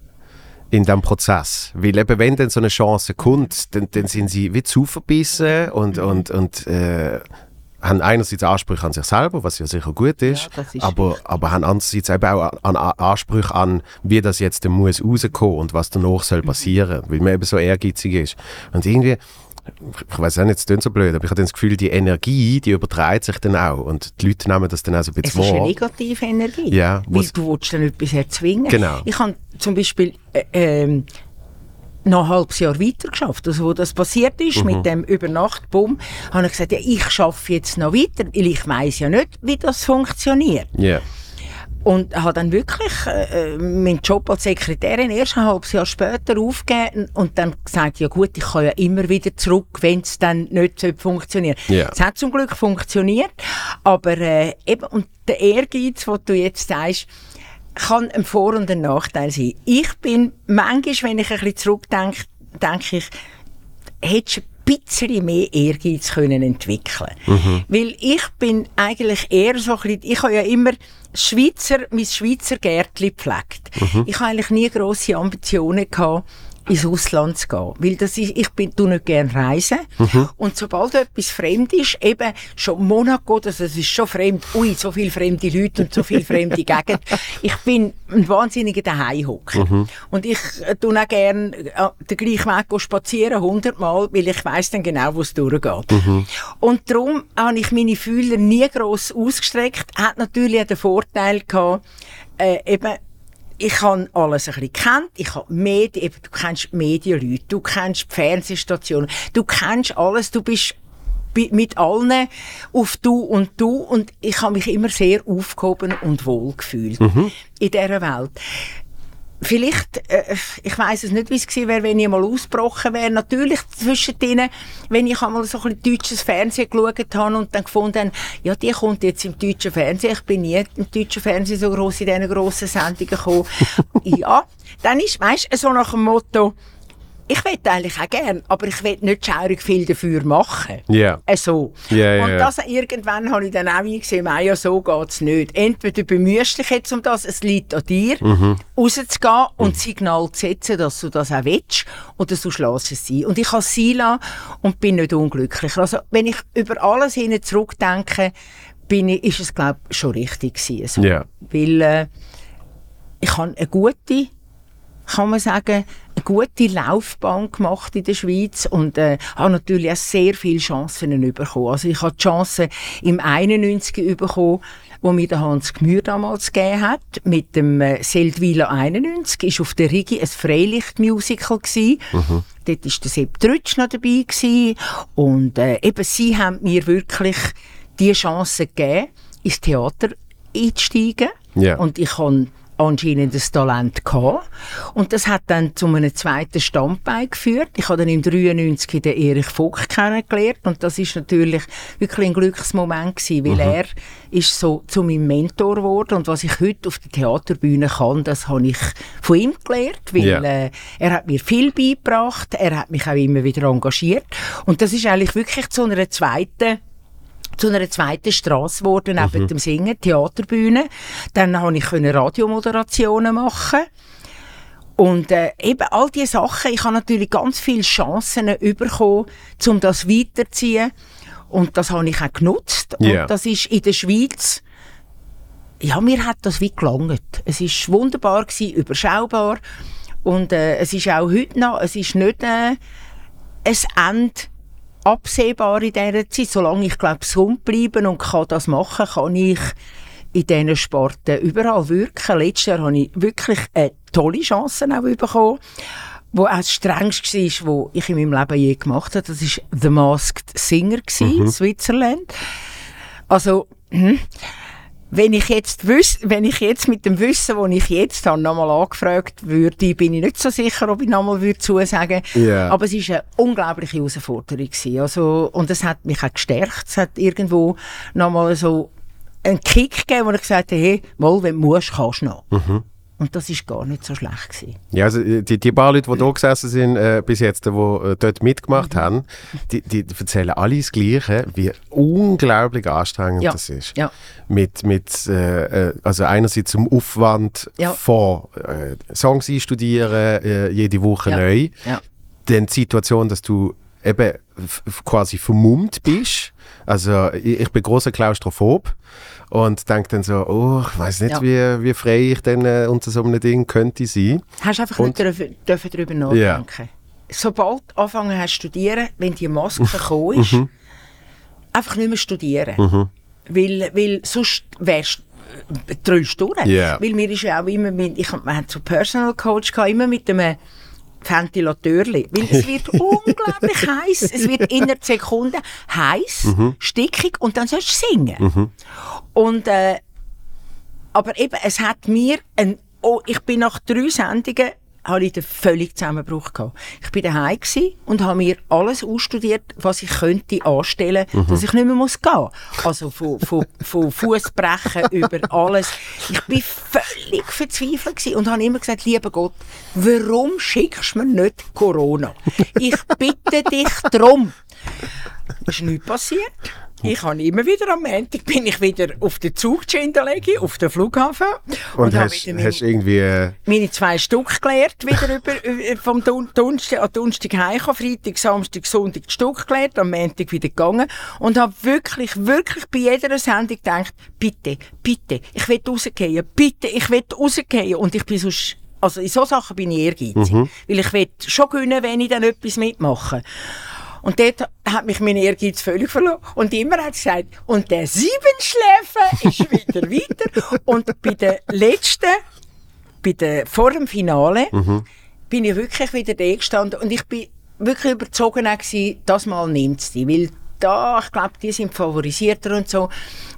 in diesem Prozess. Weil eben, wenn dann so eine Chance kommt, dann, dann sind sie wie zu verbissen und, und, und äh, haben einerseits Ansprüche an sich selber, was ja sicher gut ist, Ja, ist aber, aber haben andererseits eben auch an, an Ansprüche an, wie das jetzt muss rauskommen und was danach soll passieren, weil man eben so ehrgeizig ist. Und irgendwie, ich weiß auch nicht, es klingt so blöd, aber ich habe das Gefühl, die Energie, die überträgt sich dann auch und die Leute nehmen das dann auch so ein Es bisschen ist eine wahr. negative Energie. Ja, weil du willst dann etwas erzwingen. Genau. Ich habe zum Beispiel äh, ähm, noch ein halbes Jahr weiter geschafft. Also, wo das passiert ist, Mhm. mit dem Übernachtbumm, habe ich gesagt, ja, ich schaffe jetzt noch weiter, weil ich weiß ja nicht, wie das funktioniert. Ja. Und habe dann wirklich äh, äh, meinen Job als Sekretärin erst ein halbes Jahr später aufgegeben und dann gesagt, ja gut, ich kann ja immer wieder zurück, wenn es dann nicht so funktioniert. Ja. Es hat zum Glück funktioniert, aber äh, eben, und der Ehrgeiz, den du jetzt sagst, kann ein Vor- und ein Nachteil sein. Ich bin manchmal, wenn ich ein bisschen zurückdenke, denke ich, hättest ein bisschen mehr Ehrgeiz können entwickeln Weil ich bin eigentlich eher so ein bisschen, ich habe ja immer Schweizer, mein Schweizer Gärtli gepflegt. Ich habe eigentlich nie grosse Ambitionen gehabt, ins Ausland zu gehen. Weil das ist, ich bin, tu nicht gerne reisen. Und sobald etwas fremd ist, eben schon Monaco, das, das ist schon fremd, ui, so viele fremde Leute und so viele fremde Gegend. Ich bin ein wahnsinniger Daheimhocker. Und ich äh, tu auch gerne äh, den gleichen Weg spazieren, hundertmal, weil ich weiss dann genau, wo es durchgeht. Und darum habe ich meine Fühler nie gross ausgestreckt. Hat natürlich auch den Vorteil gehabt, äh, eben, ich habe alles ein bisschen kennt. Ich habe Medien, eben, du kennst die Medienleute, du kennst Fernsehstationen, du kennst alles, du bist bi- mit allen auf du und du und ich habe mich immer sehr aufgehoben und wohl gefühlt in dieser Welt. Vielleicht, äh, ich weiß es nicht, wie es gewesen wäre, wenn ich mal ausgebrochen wäre. Natürlich zwischen denen, wenn ich einmal so ein bisschen deutsches Fernsehen geschaut habe und dann gefunden habe, ja, die kommt jetzt im deutschen Fernsehen. Ich bin nie im deutschen Fernsehen so gross in diesen grossen Sendungen gekommen. ja, dann ist, weißt so nach dem Motto, ich will eigentlich auch gern, aber ich will nicht schaurig viel dafür machen. Ja. Äh, so. Ja, ja, und das irgendwann habe ich dann auch eingesehen, ah, ja, so geht's nicht. Entweder du bemühst dich jetzt um das, es liegt an dir, Mhm. rauszugehen und Signal zu setzen, dass du das auch willst, oder du lässt es sein. Und ich habe es sein lassen und bin nicht unglücklich. Also, wenn ich über alles hin zurückdenke, bin ich, ist es, glaube ich, schon richtig gewesen. So. Ja. Weil äh, ich habe eine gute kann man sagen, eine gute Laufbahn gemacht in der Schweiz und äh, habe natürlich auch sehr viele Chancen bekommen. Also ich habe die Chance im 91 bekommen, wo mir der Hans Gmür damals gegeben hat, mit dem äh, Seldwyla 91, ist auf der Rigi ein Freilichtmusical gsi. Dort ist der Sepp Trütsch noch dabei gsi und äh, eben sie haben mir wirklich die Chance gegeben, ins Theater einzusteigen. Ja. Und ich habe anscheinend das Talent gehabt. Und das hat dann zu einem zweiten Standbein geführt. Ich habe dann im 93 den Erich Vogt kennengelernt und das ist natürlich wirklich ein Glücksmoment gewesen, weil er ist so zu meinem Mentor geworden und was ich heute auf der Theaterbühne kann, das habe ich von ihm gelernt, weil Ja. äh, er hat mir viel beigebracht, er hat mich auch immer wieder engagiert und das ist eigentlich wirklich zu einer zweiten zu einer zweiten Straße geworden, neben dem Singen, Theaterbühne. Dann konnte ich Radiomoderationen machen. Und äh, eben all diese Sachen, ich habe natürlich ganz viele Chancen bekommen, um das weiterzuziehen. Und das habe ich auch genutzt. Ja. Und das ist in der Schweiz, ja, mir hat das wie gelangt. Es ist wunderbar gewesen, überschaubar. Und äh, es ist auch heute noch, es ist nicht, äh, ein Ende absehbar in dieser Zeit. Solange ich, glaube gesund bleiben und kann das machen, kann ich in diesen Sporten überall wirken. Letztes Jahr habe ich wirklich eine tolle Chance auch bekommen, wo auch das strengste war, was ich in meinem Leben je gemacht habe. Das war The Masked Singer in Switzerland. Also, hm, wenn ich jetzt wüs wenn ich jetzt mit dem Wissen, das ich jetzt habe, nochmal angefragt würde, bin ich nicht so sicher, ob ich nochmal würde zusagen. Ja. Aber es war eine unglaubliche Herausforderung gewesen. Also, und es hat mich auch gestärkt. Es hat irgendwo nochmal so einen Kick gegeben, wo ich gesagt habe, hey, mal, wenn du musst, kannst du noch. Und das ist gar nicht so schlecht gewesen. Ja, also die, die paar Leute, die da gesessen sind äh, bis jetzt, die äh, dort mitgemacht haben, die, die erzählen alle das Gleiche, wie unglaublich anstrengend Ja. das ist. Ja. Mit, mit äh, äh, also einerseits zum Aufwand Ja. von äh, Songs einstudieren, äh, jede Woche neu. Dann die Situation, dass du eben quasi vermummt bist. Also ich, ich bin großer Klaustrophob und denke dann so, oh, ich weiß nicht, Ja. wie, wie frei ich denn äh, unter so einem Ding könnte sein. Hast einfach Und- nicht dürfen, darüber nachdenken. Sobald du angefangen hast zu studieren, wenn die Maske gekommen ist, einfach nicht mehr studieren. Weil, weil sonst wärst du drüllst du durch. Ja. Weil mir ist ja auch immer, mit, ich, wir hatten so einen Personal Coach, gehabt, immer mit einem Ventilatörli. Weil es wird unglaublich heiß. Es wird innerhalb der Sekunde heiß, stickig und dann sollst du singen. Und, äh, aber eben, es hat mir ein, oh, ich bin nach drei Sendungen habe ich den völlig Zusammenbruch gehabt. Ich bin daheim und habe mir alles ausstudiert, was ich könnte anstellen, dass ich nicht mehr muss gehen. Also von, von, von Fußbrechen über alles. Ich bin völlig verzweifelt gsi und habe immer gesagt, lieber Gott, warum schickst du mir nicht Corona? Ich bitte dich drum. Es ist nichts passiert. Ich habe immer wieder am Montag bin ich wieder auf den Zug Schindelegi, auf den Flughafen. Und, habe hast, meine, hast irgendwie... Äh, meine zwei Stück gelernt, wieder über, über- vom Dun- Donnerstag an Donnerstag heimgekommen, Freitag, Samstag, Sonntag die Stück gelernt, am Montag wieder gegangen und habe wirklich, wirklich bei jeder Sendung gedacht, bitte, bitte, ich will rausgehen, bitte, ich will rausgehen. Und ich bin sonst, also in so Sachen bin ich ehrgeizig, weil ich will schon gewinnen, wenn ich dann etwas mitmache. Und dort hat mich mein Ehrgeiz völlig verloren. Und immer hat es gesagt, und der Siebenschläfer ist wieder weiter. Und bei der letzten, bei der, vor dem Finale, bin ich wirklich wieder da gestanden. Und ich bin wirklich überzogen gewesen, das Mal nimmt es die. Weil da, ich glaube, die sind favorisierter und so.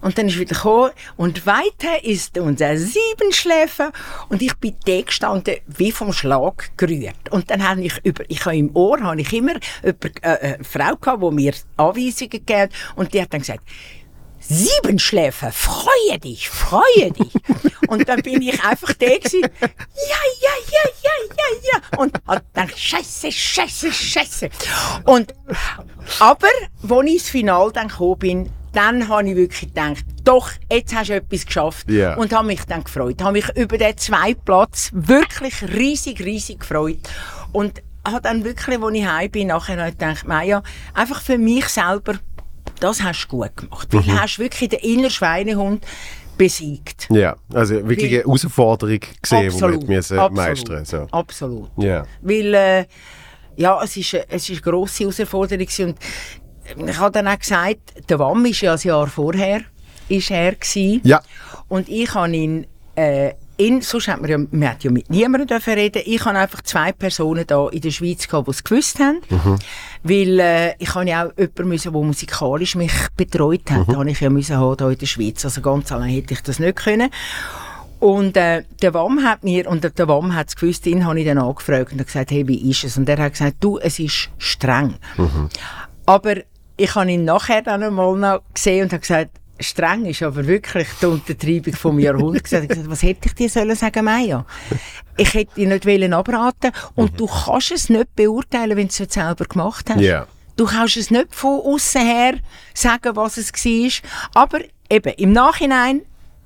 Und dann ist wieder gekommen. Und weiter ist unser Siebenschläfer. Und ich bin da gestanden, wie vom Schlag gerührt. Und dann habe ich über, ich habe im Ohr, habe ich immer über, äh, eine Frau gehabt, die mir Anweisungen gegeben hat. Und die hat dann gesagt, Siebenschläfer, freue dich, freue dich. und dann bin ich einfach da gewesen, ja, ja, ja, ja, ja, ja. Und hab gedacht, scheiße, scheiße, scheiße. Und, aber, als ich ins Finale dann gekommen bin, dann habe ich wirklich gedacht, doch, jetzt hast du etwas geschafft. Ja. Und habe mich dann gefreut. Habe mich über den zweiten Platz wirklich riesig, riesig gefreut. Und habe dann wirklich, als ich heim bin, nachher gedacht, Maja, einfach für mich selber, das hast du gut gemacht. Weil du hast wirklich den inneren Schweinehund besiegt. ja, also wirklich eine Herausforderung gesehen, die wir müssen meistern so. Absolut. Ja. Weil, äh, ja, es ist, eine- es ist eine grosse Herausforderung und ich habe dann auch gesagt, der Wamm ist ja ein Jahr vorher ist er gewesen. Ja. Und ich habe ihn, äh, in, sonst hat man ja, man hat ja mit niemandem reden. Ich habe einfach zwei Personen da in der Schweiz gehabt, die es gewusst haben. Weil, äh, ich habe ja auch jemanden müssen, der musikalisch mich betreut hat, habe ich ja müssen haben da in der Schweiz. Also ganz allein hätte ich das nicht können. Und äh, der WAM hat mir, und der, der WAM hat es gewusst, ihn habe ich dann angefragt und gesagt, hey, wie ist es? Und er hat gesagt, du, es ist streng. Aber ich habe ihn nachher dann einmal noch gesehen und habe gesagt, streng ist aber wirklich die Untertreibung vom Jahrhundert. gesagt, gesagt, was hätte ich dir sollen sagen, Maya? Ich hätte dich nicht wollen abraten und du kannst es nicht beurteilen, wenn du es nicht selber gemacht hast. Ja. Du kannst es nicht von außen her sagen, was es war. Aber eben, im Nachhinein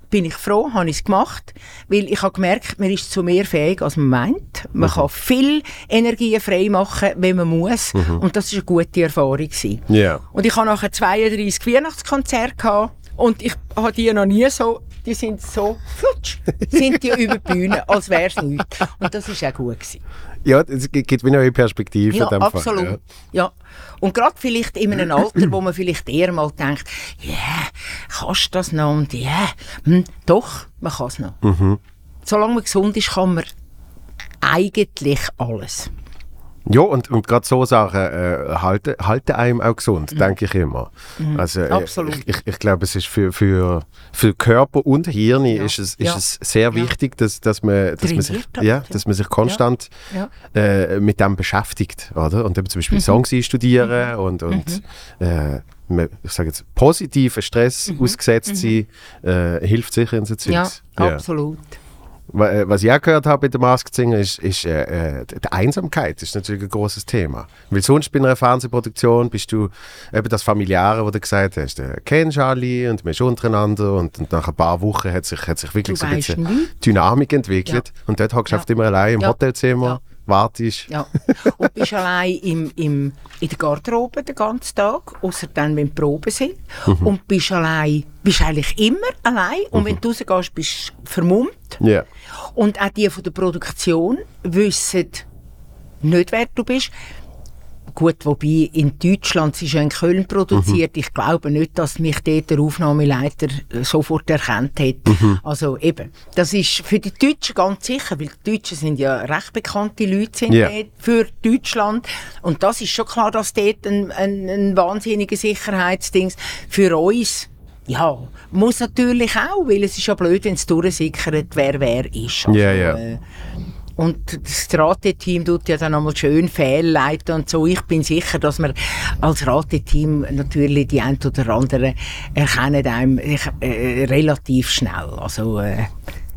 bin ich froh, habe ich es gemacht, weil ich habe gemerkt, man ist zu mehr fähig, als man meint. Man kann viel Energie frei machen, wenn man muss. Und das war eine gute Erfahrung. Gewesen. Ja. Und ich hatte nachher 32 Weihnachtskonzerte gehabt und ich habe die noch nie so, die sind so flutsch, sind die über die Bühne, als wäre es nichts. Und das ist auch gut gewesen. Ja, es gibt wie neue Perspektiven. Ja, in dem Fall, absolut. ja. ja. Und gerade vielleicht in einem Alter, wo man vielleicht eher mal denkt, ja, kannst du das noch? Und ja, hm, doch, man kann es noch. Mhm. Solange man gesund ist, kann man eigentlich alles. Ja, und, und gerade so Sachen äh, halten, halten einem auch gesund, denke ich immer. Also, äh, Mhm. Absolut. Ich, ich, ich glaube, es ist für, für, für Körper und Hirn ist, es, ist Ja. es sehr wichtig, dass, dass, man, dass, man sich, ja, ja. dass man sich konstant Ja. äh, mit dem beschäftigt. Oder? Und eben zum Mhm. Beispiel Songs einstudieren und, und äh, man- ich sage jetzt, positiven Stress ausgesetzt sein, äh, hilft sicher in so Mhm. Ja, Zeugs. Ja. absolut. Äh, Was ich auch gehört habe bei der Masked Singer ist, ist äh, äh, die Einsamkeit ist natürlich ein großes Thema. Weil sonst bei einer Fernsehproduktion bist du eben das Familiäre, wo du gesagt hast, äh, kennst alle und man ist untereinander und, und nach ein paar Wochen hat sich, hat sich wirklich Du so ein bisschen nichts. Dynamik entwickelt und dort hockst du Ja. oft immer allein im Ja. Hotelzimmer, Ja. Wartest. Ja. Und bist allein im, im, in der Garderobe den ganzen Tag, außer dann, wenn die Proben sind. Mhm. Und bist allein, bist eigentlich immer allein. Und wenn du rausgehst, bist du vermummt. Ja. Und auch die von der Produktion wissen nicht, wer du bist. Gut, wobei in Deutschland, es ist ja in Köln produziert, ich glaube nicht, dass mich dort der Aufnahmeleiter äh, sofort erkannt hat. Also eben, das ist für die Deutschen ganz sicher, weil die Deutschen sind ja recht bekannte Leute sind dort für Deutschland. Und das ist schon klar, dass dort ein, ein, ein wahnsinniger Sicherheitsding für uns ja, muss natürlich auch, weil es ist ja blöd, wenn es durchsickert, wer wer ist. Also, Ja, ja. Äh, und das Rateteam tut ja dann einmal schön fehlleiten und so. Ich bin sicher, dass wir als Rateteam natürlich die ein oder andere erkennen einem äh, relativ schnell. Also, äh,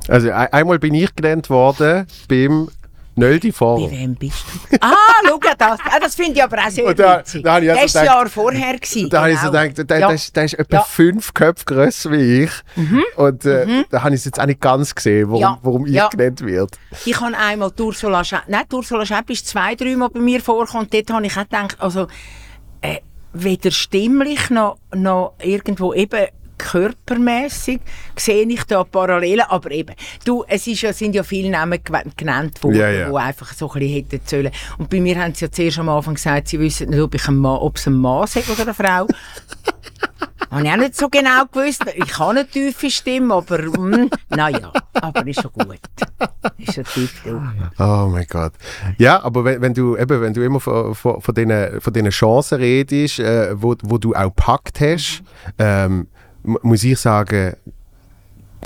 Also ein- einmal bin ich genannt worden beim Nöldi bei wem bist du? ah, schau das. Ah, das finde ich aber auch sehr da- witzig. da ich also das war gedacht- Jahr vorher. Gewesen, Da habe ich so genau. gedacht, der, Ja. der, ist, der ist etwa Ja. Mhm. fünf Köpfe grösser wie ich. Und äh, da habe ich es jetzt auch nicht ganz gesehen, warum, Ja. warum ich genannt wird. Ich habe einmal die Ursula Schäpp, nein, die Ursula Schäpp ist zwei, dreimal bei mir vorgekommen. Dort habe ich auch gedacht, also, äh, weder stimmlich noch, noch irgendwo eben körpermäßig sehe ich da Parallelen, aber eben, du, es ist ja, sind ja viele Namen genannt worden, Ja, ja. die einfach so ein bisschen hätten sollen. Und bei mir haben sie ja zuerst am Anfang gesagt, sie wissen nicht, ob, ich ein Mann, ob es ein Mann ist oder eine Frau. Habe ich auch nicht so genau gewusst. Ich habe eine tiefe Stimme, aber mm, naja, aber ist schon gut. Ist schon tipptopp. Oh mein Gott. Ja, aber wenn, wenn du eben, wenn du immer von, von, von diesen von diesen Chancen redest, äh, wo, wo du auch packt hast, ähm, mu- muss ich sagen,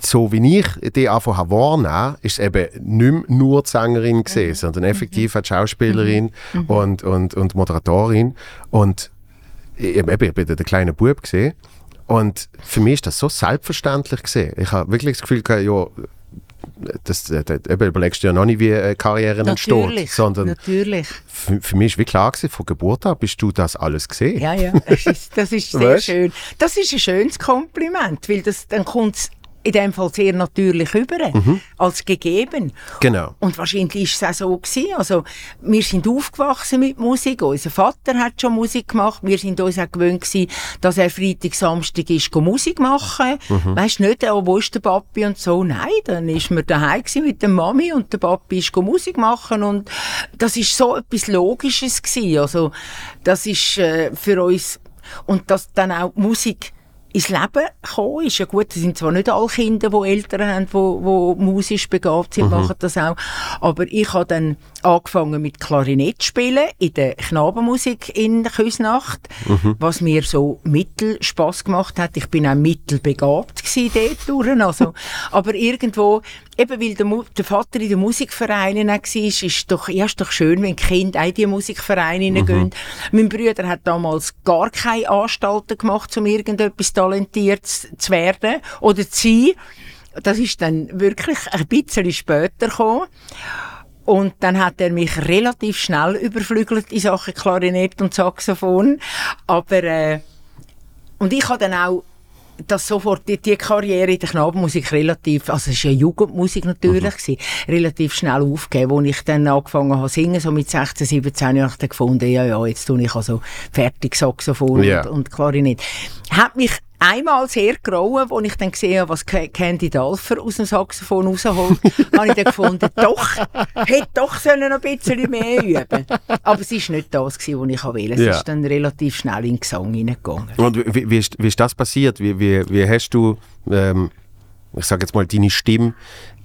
so wie ich die einfach habe wahrnehmen, ist es eben nicht mehr nur die Sängerin gesehen, sondern effektiv auch die Schauspielerin und, und, und Moderatorin. Und ich, eben, ich bin der kleine Bub gesehen. Und für mich ist das so selbstverständlich gesehen. Ich habe wirklich das Gefühl, gehabt, ja, das, das eben überlegst du ja noch nicht, wie eine Karriere entsteht, sondern natürlich. für, mich ist wie klar gewesen, von Geburt an bist du das alles gesehen. Ja, ja, das ist, das ist sehr Weißt? schön. Das ist ein schönes Kompliment, weil das, dann kommt es in dem Fall sehr natürlich über, als gegeben. Genau. Und wahrscheinlich ist es auch so gewesen. Also, wir sind aufgewachsen mit Musik. Unser Vater hat schon Musik gemacht. Wir sind uns auch gewöhnt gewesen, dass er Freitag, Samstag ist, Musik machen. Weisst nicht, oh, wo ist der Papi und so. Nein, dann ist man daheim gewesen mit der Mami und der Papi ist Musik machen und das ist so etwas Logisches gewesen. Also, das ist äh, für uns und dass dann auch Musik ins Leben kommen ist ja gut. Das sind zwar nicht alle Kinder, die Eltern haben, die, die musisch begabt sind, machen das auch. Aber ich habe dann angefangen mit Klarinett spielen in der Knabenmusik in Küsnacht, was mir so mittel Spaß gemacht hat. Ich bin auch mittelbegabt gsi dort durch. Also, aber irgendwo, eben weil der, der Vater in den Musikvereinen war, ist doch, ja, ist doch schön, wenn Kinder auch in die Musikvereine gehen. Mein Bruder hat damals gar keine Anstalten gemacht, um irgendetwas talentiert zu zu werden oder zu sein. Das ist dann wirklich ein bisschen später gekommen. Und dann hat er mich relativ schnell überflügelt in Sachen Klarinett und Saxophon. Aber, äh, und ich habe dann auch das sofort, die, die Karriere in der Knabenmusik relativ, also es war ja Jugendmusik natürlich, gewesen, relativ schnell aufgegeben, wo ich dann angefangen habe zu singen, so mit 16, 17 habe ich dann gefunden, ja, ja, jetzt tue ich also fertig Saxophon Ja. und, und Klarinett. Hat mich einmal sehr grauen, als ich dann gesehen habe, was Candy Dalfer aus dem Saxophon rausholt, habe ich dann gefunden, doch, hätte doch sollen noch ein bisschen mehr üben. Aber es war nicht das, was ich wollte. Es Ja. ist dann relativ schnell in den Gesang hineingegangen. Und wie, wie, ist, wie ist das passiert? Wie, wie, wie hast du, ähm, ich sage jetzt mal, deine Stimme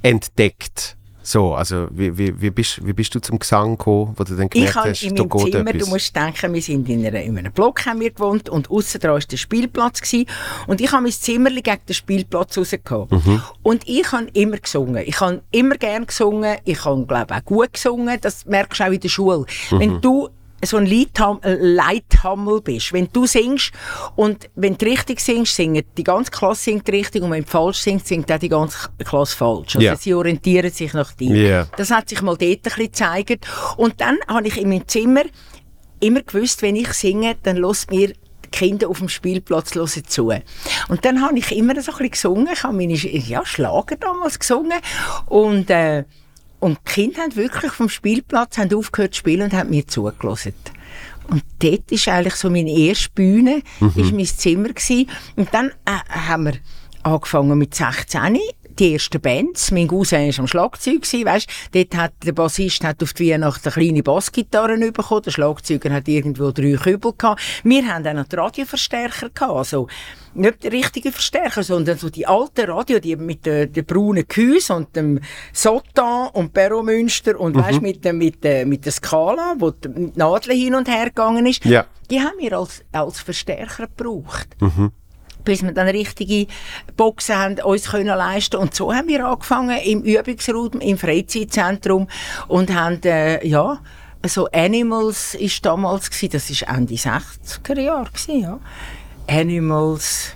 entdeckt? So, also wie, wie, wie, bist, wie bist du zum Gesang gekommen, wo du dann Ich gemerkt habe hast, in da meinem geht Zimmer, etwas? du musst denken, wir sind in, einer, in einem Block haben wir gewohnt und außen dran war der Spielplatz gewesen. und ich habe mein Zimmer gegen den Spielplatz rausgehabt. Mhm. Und ich habe immer gesungen. Ich habe immer gern gesungen. Ich habe, glaube auch gut gesungen. Das merkst du auch in der Schule. Mhm. Wenn du so ein Leitham äh, Leithammel bist, wenn du singst und wenn du richtig singst, singt die ganze Klasse singt richtig und wenn du falsch singst, singt auch die ganze Klasse falsch. Also Ja. sie orientieren sich nach dir. Ja. Das hat sich mal dort ein bisschen gezeigt. Und dann habe ich in meinem Zimmer immer gewusst, wenn ich singe, dann lässt mir die Kinder auf dem Spielplatz hören zu. Und dann habe ich immer so ein bisschen gesungen. Ich habe meine ja, Schlager damals gesungen. Und, äh, und die Kinder haben wirklich vom Spielplatz haben aufgehört zu spielen und haben mir zugelassen. Und dort ist eigentlich so meine erste Bühne, ist mein Zimmer gewesen. Und dann äh, haben wir angefangen mit 16 die ersten Bands. Mein Cousin war am Schlagzeug, weisst. Dort hat der Bassist hat auf die Weihnachten eine kleine Bassgitarre bekommen. Der Schlagzeuger hat irgendwo drei Kübel gehabt. Wir haben auch noch die Radioverstärker gehabt. Also, nicht die richtigen Verstärker, sondern so die alten Radio, die mit den, den braunen Gehäuse und dem Sotan und Peromünster und weisst, mit, der- mit, der- mit der Skala, wo die Nadel hin und her gegangen ist. Ja. Die haben wir als, als Verstärker gebraucht bis wir dann richtige Boxen haben, uns können leisten Und so haben wir angefangen im Übungsraum, im Freizeitzentrum und haben, äh, ja, so Animals ist damals gewesen, das ist Ende 60er Jahre gewesen, ja. Animals,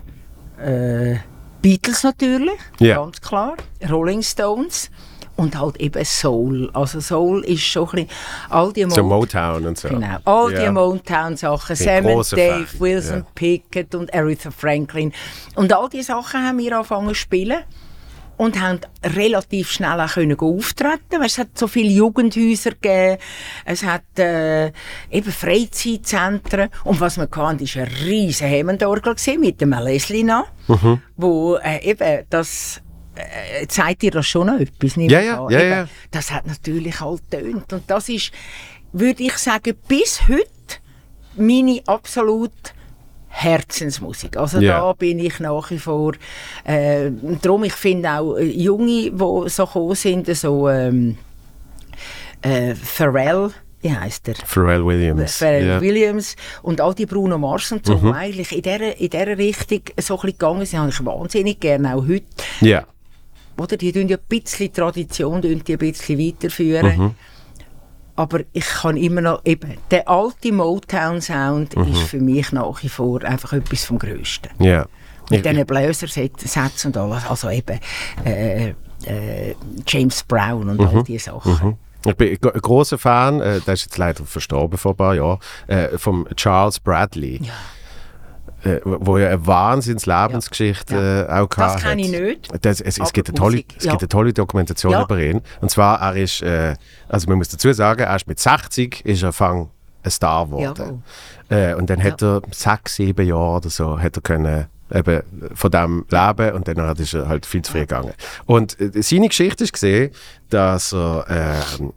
äh, Beatles natürlich, Ja. ganz klar, Rolling Stones und halt eben Soul. Also Soul ist schon ein bisschen, all die So Mo- Motown und so. Genau. All Ja. die Motown-Sachen. Sam and Dave, Fan, Wilson ja. Pickett und Aretha Franklin. Und all diese Sachen haben wir angefangen zu spielen. Und haben relativ schnell auch können auftreten. Es hat so viele Jugendhäuser gegeben. Es hat äh, eben Freizeitzentren. Und was wir hatten, war eine riesige Hemmendorgel mit dem Leslina, Mhm. wo äh, eben das äh, zeigt dir das schon noch etwas? Ja, ja, ja, ja. Das hat natürlich halt tönt Und das ist, würde ich sagen, bis heute meine absolut Herzensmusik. Also Ja. da bin ich nach wie vor. Äh, darum, ich finde auch äh, Junge, die so gekommen sind, so ähm, äh, Pharrell, wie heißt der? Pharrell Williams. Pharrell ja. Williams und all die Bruno Mars und so, die eigentlich in dieser, in dieser Richtung so ein bisschen gegangen sind, habe ich wahnsinnig gerne, auch heute. ja. Oder? Die tun ja ein bisschen Tradition die ein bisschen weiterführen. Aber ich kann immer noch, eben, der alte Motown-Sound ist für mich nach wie vor einfach etwas vom Größten. ja. Mit Ich- diesen Bläsersätzen und alles, also eben äh, äh, James Brown und all diese Sachen. Ich bin ein gro- ein grosser Fan, äh, der ist jetzt leider verstorben vor ein paar Jahren, äh, vom Charles Bradley. Äh, wo ja eine Wahnsinns-Lebensgeschichte äh, auch Das gehabt kenne ich nicht. Das, es, es, gibt eine tolle, Musik, es ja. gibt eine tolle Dokumentation Ja. über ihn. Und zwar, er ist, äh, also man muss dazu sagen, erst mit 60 ist er fang ein Star geworden. Äh, und dann hat er sechs, sieben Jahre oder so, hat er können eben von dem leben und dann ist er halt viel zu früh gegangen. Und äh, seine Geschichte ist gesehen, dass er ähm,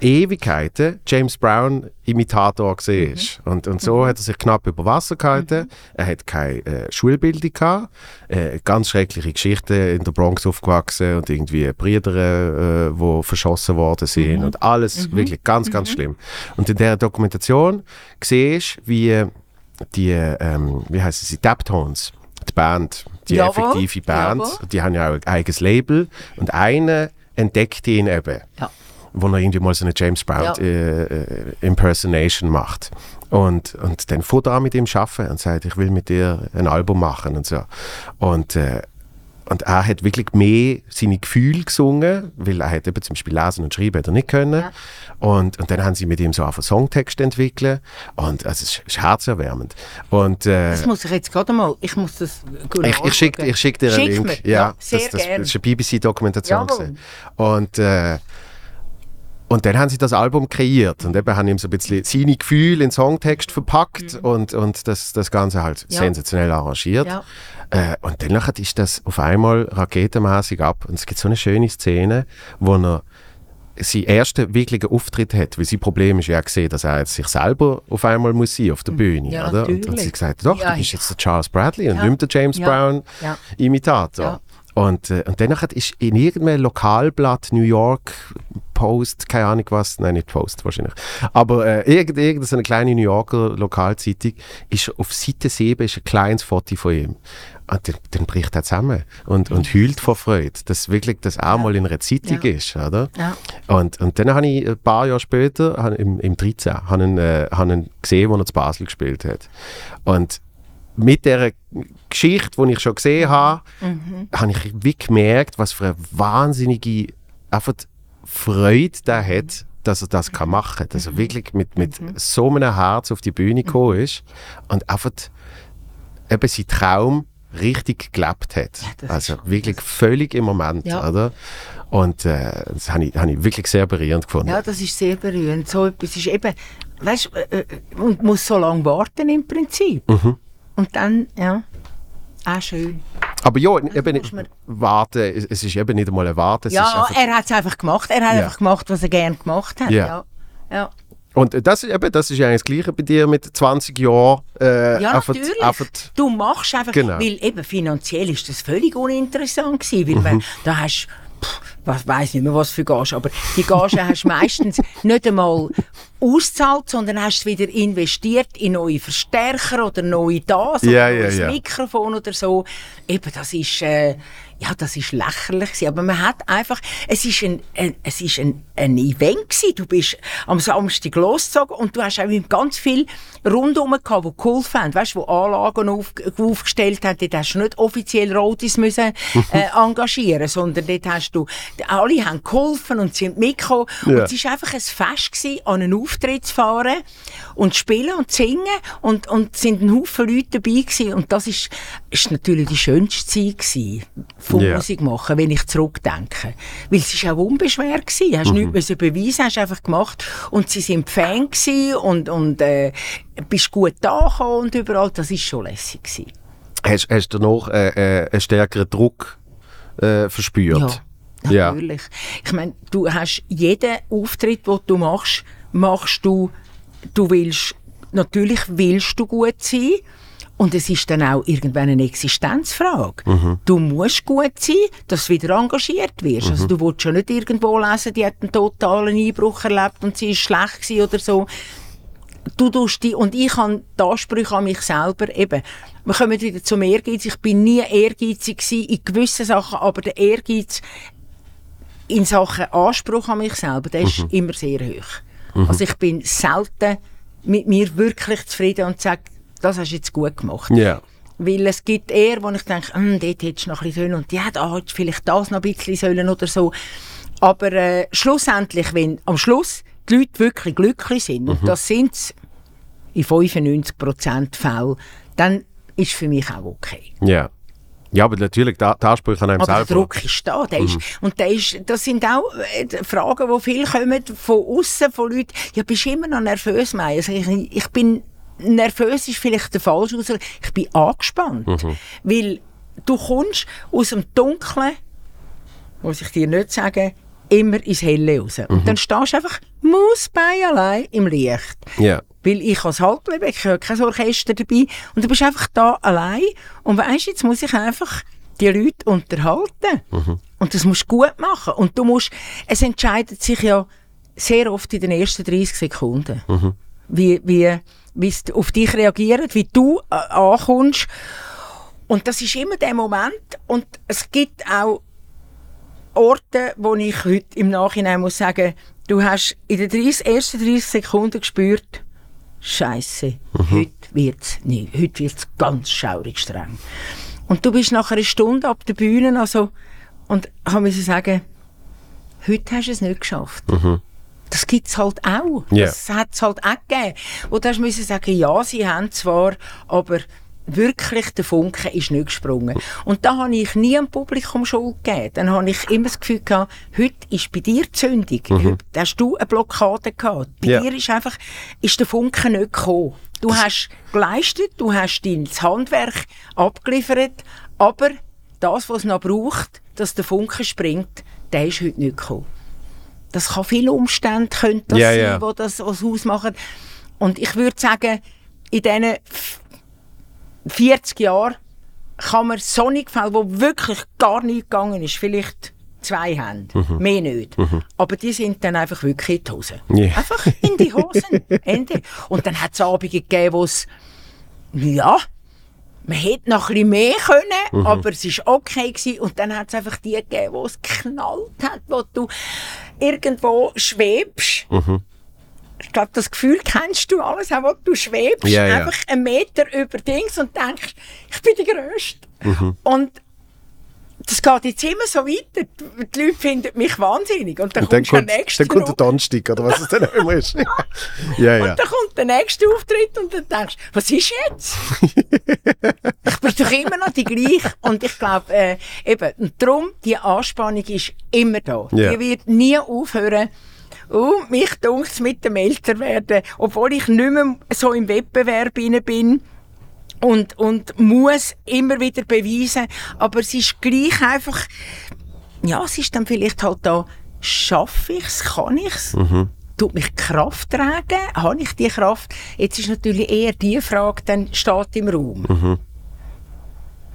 Ewigkeiten James Brown Imitator gesehen ist. Und, und so hat er sich knapp über Wasser gehalten. Er hat keine äh, Schulbildung gehabt. Äh, ganz schreckliche Geschichten in der Bronx aufgewachsen und irgendwie Brüder, äh, wo verschossen worden sind und alles wirklich ganz, ganz schlimm. Und in der Dokumentation siehst wie die, ähm, wie heißen sie, Daptones, die Band, die Jawohl, effektive Band, jawohl. die haben ja auch ein eigenes Label und einer entdeckt ihn eben Ja. Wo er irgendwie mal so eine James Brown Ja. äh, äh, Impersonation macht. Und, und dann er an mit ihm arbeiten und sagt, ich will mit dir ein Album machen und so. Und, äh, und er hat wirklich mehr seine Gefühle gesungen, weil er hat eben zum Beispiel lesen und schreiben hat er nicht können. Ja. Und, und dann haben sie mit ihm so einen Songtext entwickelt und also es ist, herzerwärmend. Und äh, Das muss ich jetzt gerade mal, ich muss das ich, ich schicke schick dir einen Link. mir. Ja, sehr das, das, gerne. das ist eine BBC-Dokumentation. Und, äh, und dann haben sie das Album kreiert und eben haben ihm so ein bisschen seine Gefühle in Songtext verpackt und, und das, das Ganze halt Ja. sensationell arrangiert. Ja. Äh, und dann ist das auf einmal raketenmäßig ab. Und es gibt so eine schöne Szene, wo er seinen ersten wirklichen Auftritt hat, weil sein Problem ist ja gesehen, dass er jetzt sich selber auf einmal muss sein auf der Bühne, Mhm. Ja, oder? Und, und sie gesagt, doch, Ja, du bist jetzt der Charles Bradley und nicht der James Ja. Brown. Imitator. Ja. Und, äh, und dann nachher ist in irgendeinem Lokalblatt New York Post, keine Ahnung was, nein, nicht Post wahrscheinlich, aber äh, irgend- irgendeine kleine New Yorker Lokalzeitung, ist auf Seite 7 ist ein kleines Foto von ihm. Und dann, dann bricht er zusammen und, und heult vor Freude, dass wirklich das auch mal in einer Zeitung Ja. ist, oder? Ja. Und, und dann habe ich ein paar Jahre später, im, im 13, habe ich ihn, äh, habe ihn gesehen, wo er zu Basel gespielt hat. Und mit dieser Geschichte, die ich schon gesehen habe, habe ich wie gemerkt, was für eine wahnsinnige einfach Freude der hat, dass er das kann machen kann. Dass er wirklich mit, mit so einem Herz auf die Bühne gekommen ist und einfach eben seinen Traum richtig gelebt hat. das also wirklich völlig im Moment, Ja. oder? Und äh, das habe ich, habe ich wirklich sehr berührend gefunden. Ja, das ist sehr berührend. So etwas ist eben, weißt du, äh, äh, und muss so lange warten im Prinzip. Mhm. Und dann, ja, auch schön. Aber ja, eben muss man- warten, es ist eben nicht einmal ein Warten. Ja, er hat es einfach gemacht. Er hat Ja. einfach gemacht, was er gerne gemacht hat. Ja. Ja. Und das, ist eben, das ist ja eigentlich das Gleiche bei dir mit 20 Jahren. Äh, Ja, einfach, natürlich. einfach- du machst einfach, Genau. Mhm. weil eben finanziell ist das völlig uninteressant gewesen, weil wenn, da hast pff, was weiß nicht mehr was für Gage, aber die Gage hast du meistens nicht einmal auszahlt, sondern hast es wieder investiert in neue Verstärker oder neue das oder Ja, ja, neues ja. Mikrofon oder so. Eben, das ist äh, ja, das ist lächerlich gewesen. aber man hat einfach, es ist ein, ein es ist ein, ein Event gewesen. Du bist am Samstag losgezogen und du hast auch ganz viel rundum gehabt, die geholfen haben, weißt, wo Anlagen auf, aufgestellt haben. Dort hast du nicht offiziell Rotis müssen äh, engagieren, sondern dort hast du, alle haben geholfen und sind mitgekommen. Ja. Und es ist einfach ein Fest gewesen, an einen Auftritt zu fahren und zu spielen und zu singen und, und sind ein Haufen Leute dabei gewesen. und das ist, ist natürlich die schönste Zeit gewesen, von Ja. Musik machen, wenn ich zurückdenke. Weil es ist auch unbeschwert gewesen, Mhm. hast nichts müssen beweisen, hast einfach gemacht und sie sind Fan und, und äh, bist gut da und überall, das ist schon lässig gewesen. hast, hast du noch äh, äh, einen stärkeren Druck äh, verspürt? Ja, natürlich. Ich meine, du hast jeden Auftritt, den du machst, machst du, du willst, natürlich willst du gut sein. Und es ist dann auch irgendwann eine Existenzfrage. Du musst gut sein, dass du wieder engagiert wirst. Also du willst schon nicht irgendwo lesen, die hat einen totalen Einbruch erlebt und sie ist schlecht oder so. Du tust die, und ich habe die Ansprüche an mich selber eben. Wir kommen wieder zum Ehrgeiz. Ich bin nie ehrgeizig gewesen in gewissen Sachen, aber der Ehrgeiz in Sachen Anspruch an mich selber, der ist immer sehr hoch. Also ich bin selten mit mir wirklich zufrieden und sage, das hast du jetzt gut gemacht. Ja. Weil es gibt eher, wo ich denke, hm, dort hättest du noch ein bisschen sollen und ja, da hättest du vielleicht das noch ein bisschen sollen oder so. Aber äh, schlussendlich, wenn am Schluss die Leute wirklich glücklich sind, und das sind sie in 95% Fällen, dann ist für mich auch okay. Ja. Ja, aber natürlich, der, der Anspruch an einem Aber der selber. Druck ist da. Der ist, und der ist, das sind auch äh, Fragen, die viel kommen von außen, von Leuten. Ja, bist du immer noch nervös, Maya? Also ich, ich bin nervös, ist vielleicht der falsche Ausdruck. Ich bin angespannt. Weil du kommst aus dem Dunklen, muss ich dir nicht sagen, immer ins Helle raus. Und dann stehst du einfach Mausbein allein im Licht. Ja. Weil ich als Halblebeck, ich habe kein Orchester dabei. Und du bist einfach da allein. Und weisst, jetzt muss ich einfach die Leute unterhalten. Und das musst du gut machen. Und du musst, es entscheidet sich ja sehr oft in den ersten 30 Sekunden. Wie, wie, wie es auf dich reagiert, wie du äh, ankommst. Und das ist immer der Moment. Und es gibt auch Orte, wo ich heute im Nachhinein muss sagen, du hast in den 30, ersten 30 Sekunden gespürt, Scheiße, heute wird's nicht, heute wird's ganz schaurig streng. Und du bist nach einer Stunde ab der Bühne, also, und habe müssen sagen, heute hast du es nicht geschafft. Das gibt es halt auch. Ja. Das hat es halt auch gegeben. Und da hast du sagen, ja, sie haben zwar, aber wirklich der Funke ist nicht gesprungen. Und da habe ich nie am Publikum Schuld gegeben. Dann habe ich immer das Gefühl gehabt, heute ist bei dir die Zündung. Heute hast du eine Blockade gehabt. Bei Ja. dir ist einfach, ist der Funke nicht gekommen. Du hast geleistet, du hast dein Handwerk abgeliefert, aber das, was es noch braucht, dass der Funke springt, der ist heute nicht gekommen. Das kann viele Umstände können das Ja, sein, ja. die das was ausmachen. Und ich würde sagen, in diesen f- 40 Jahren kann man Sonnigfälle, wo wirklich gar nichts gegangen ist, vielleicht zwei haben, Mhm. mehr nicht. Aber die sind dann einfach wirklich in die Hose. Ja. Einfach in die Hosen. Ende. Und dann hat es Abende gegeben, wo es, ja, man hätte noch ein bisschen mehr können, aber es war okay. Gewesen. Und dann hat es einfach die gegeben, wo es geknallt hat, wo du irgendwo schwebst. Ich glaube, das Gefühl kennst du alles, auch wo du schwebst, Ja, ja. einfach einen Meter über Dings und denkst, ich bin der Größte. Und das geht jetzt immer so weiter. Die Leute finden mich wahnsinnig. Und dann, Und dann kommt, nächsten dann kommt der Donnerstag, oder was es dann immer ist. ja, ja. und dann kommt der nächste Auftritt und dann denkst du, was ist jetzt? ich bin doch immer noch die gleiche. Und ich glaube, äh, eben, und darum, die Anspannung ist immer da. Ja. Die wird nie aufhören. Und mich dunkt mit dem Älterwerden, obwohl ich nicht mehr so im Wettbewerb bin und, und muss immer wieder beweisen. Aber es ist gleich einfach, ja, es ist dann vielleicht halt da, schaffe ich es, kann ich es? Tut mich Kraft tragen? Habe ich die Kraft? Jetzt ist natürlich eher die Frage, dann steht im Raum.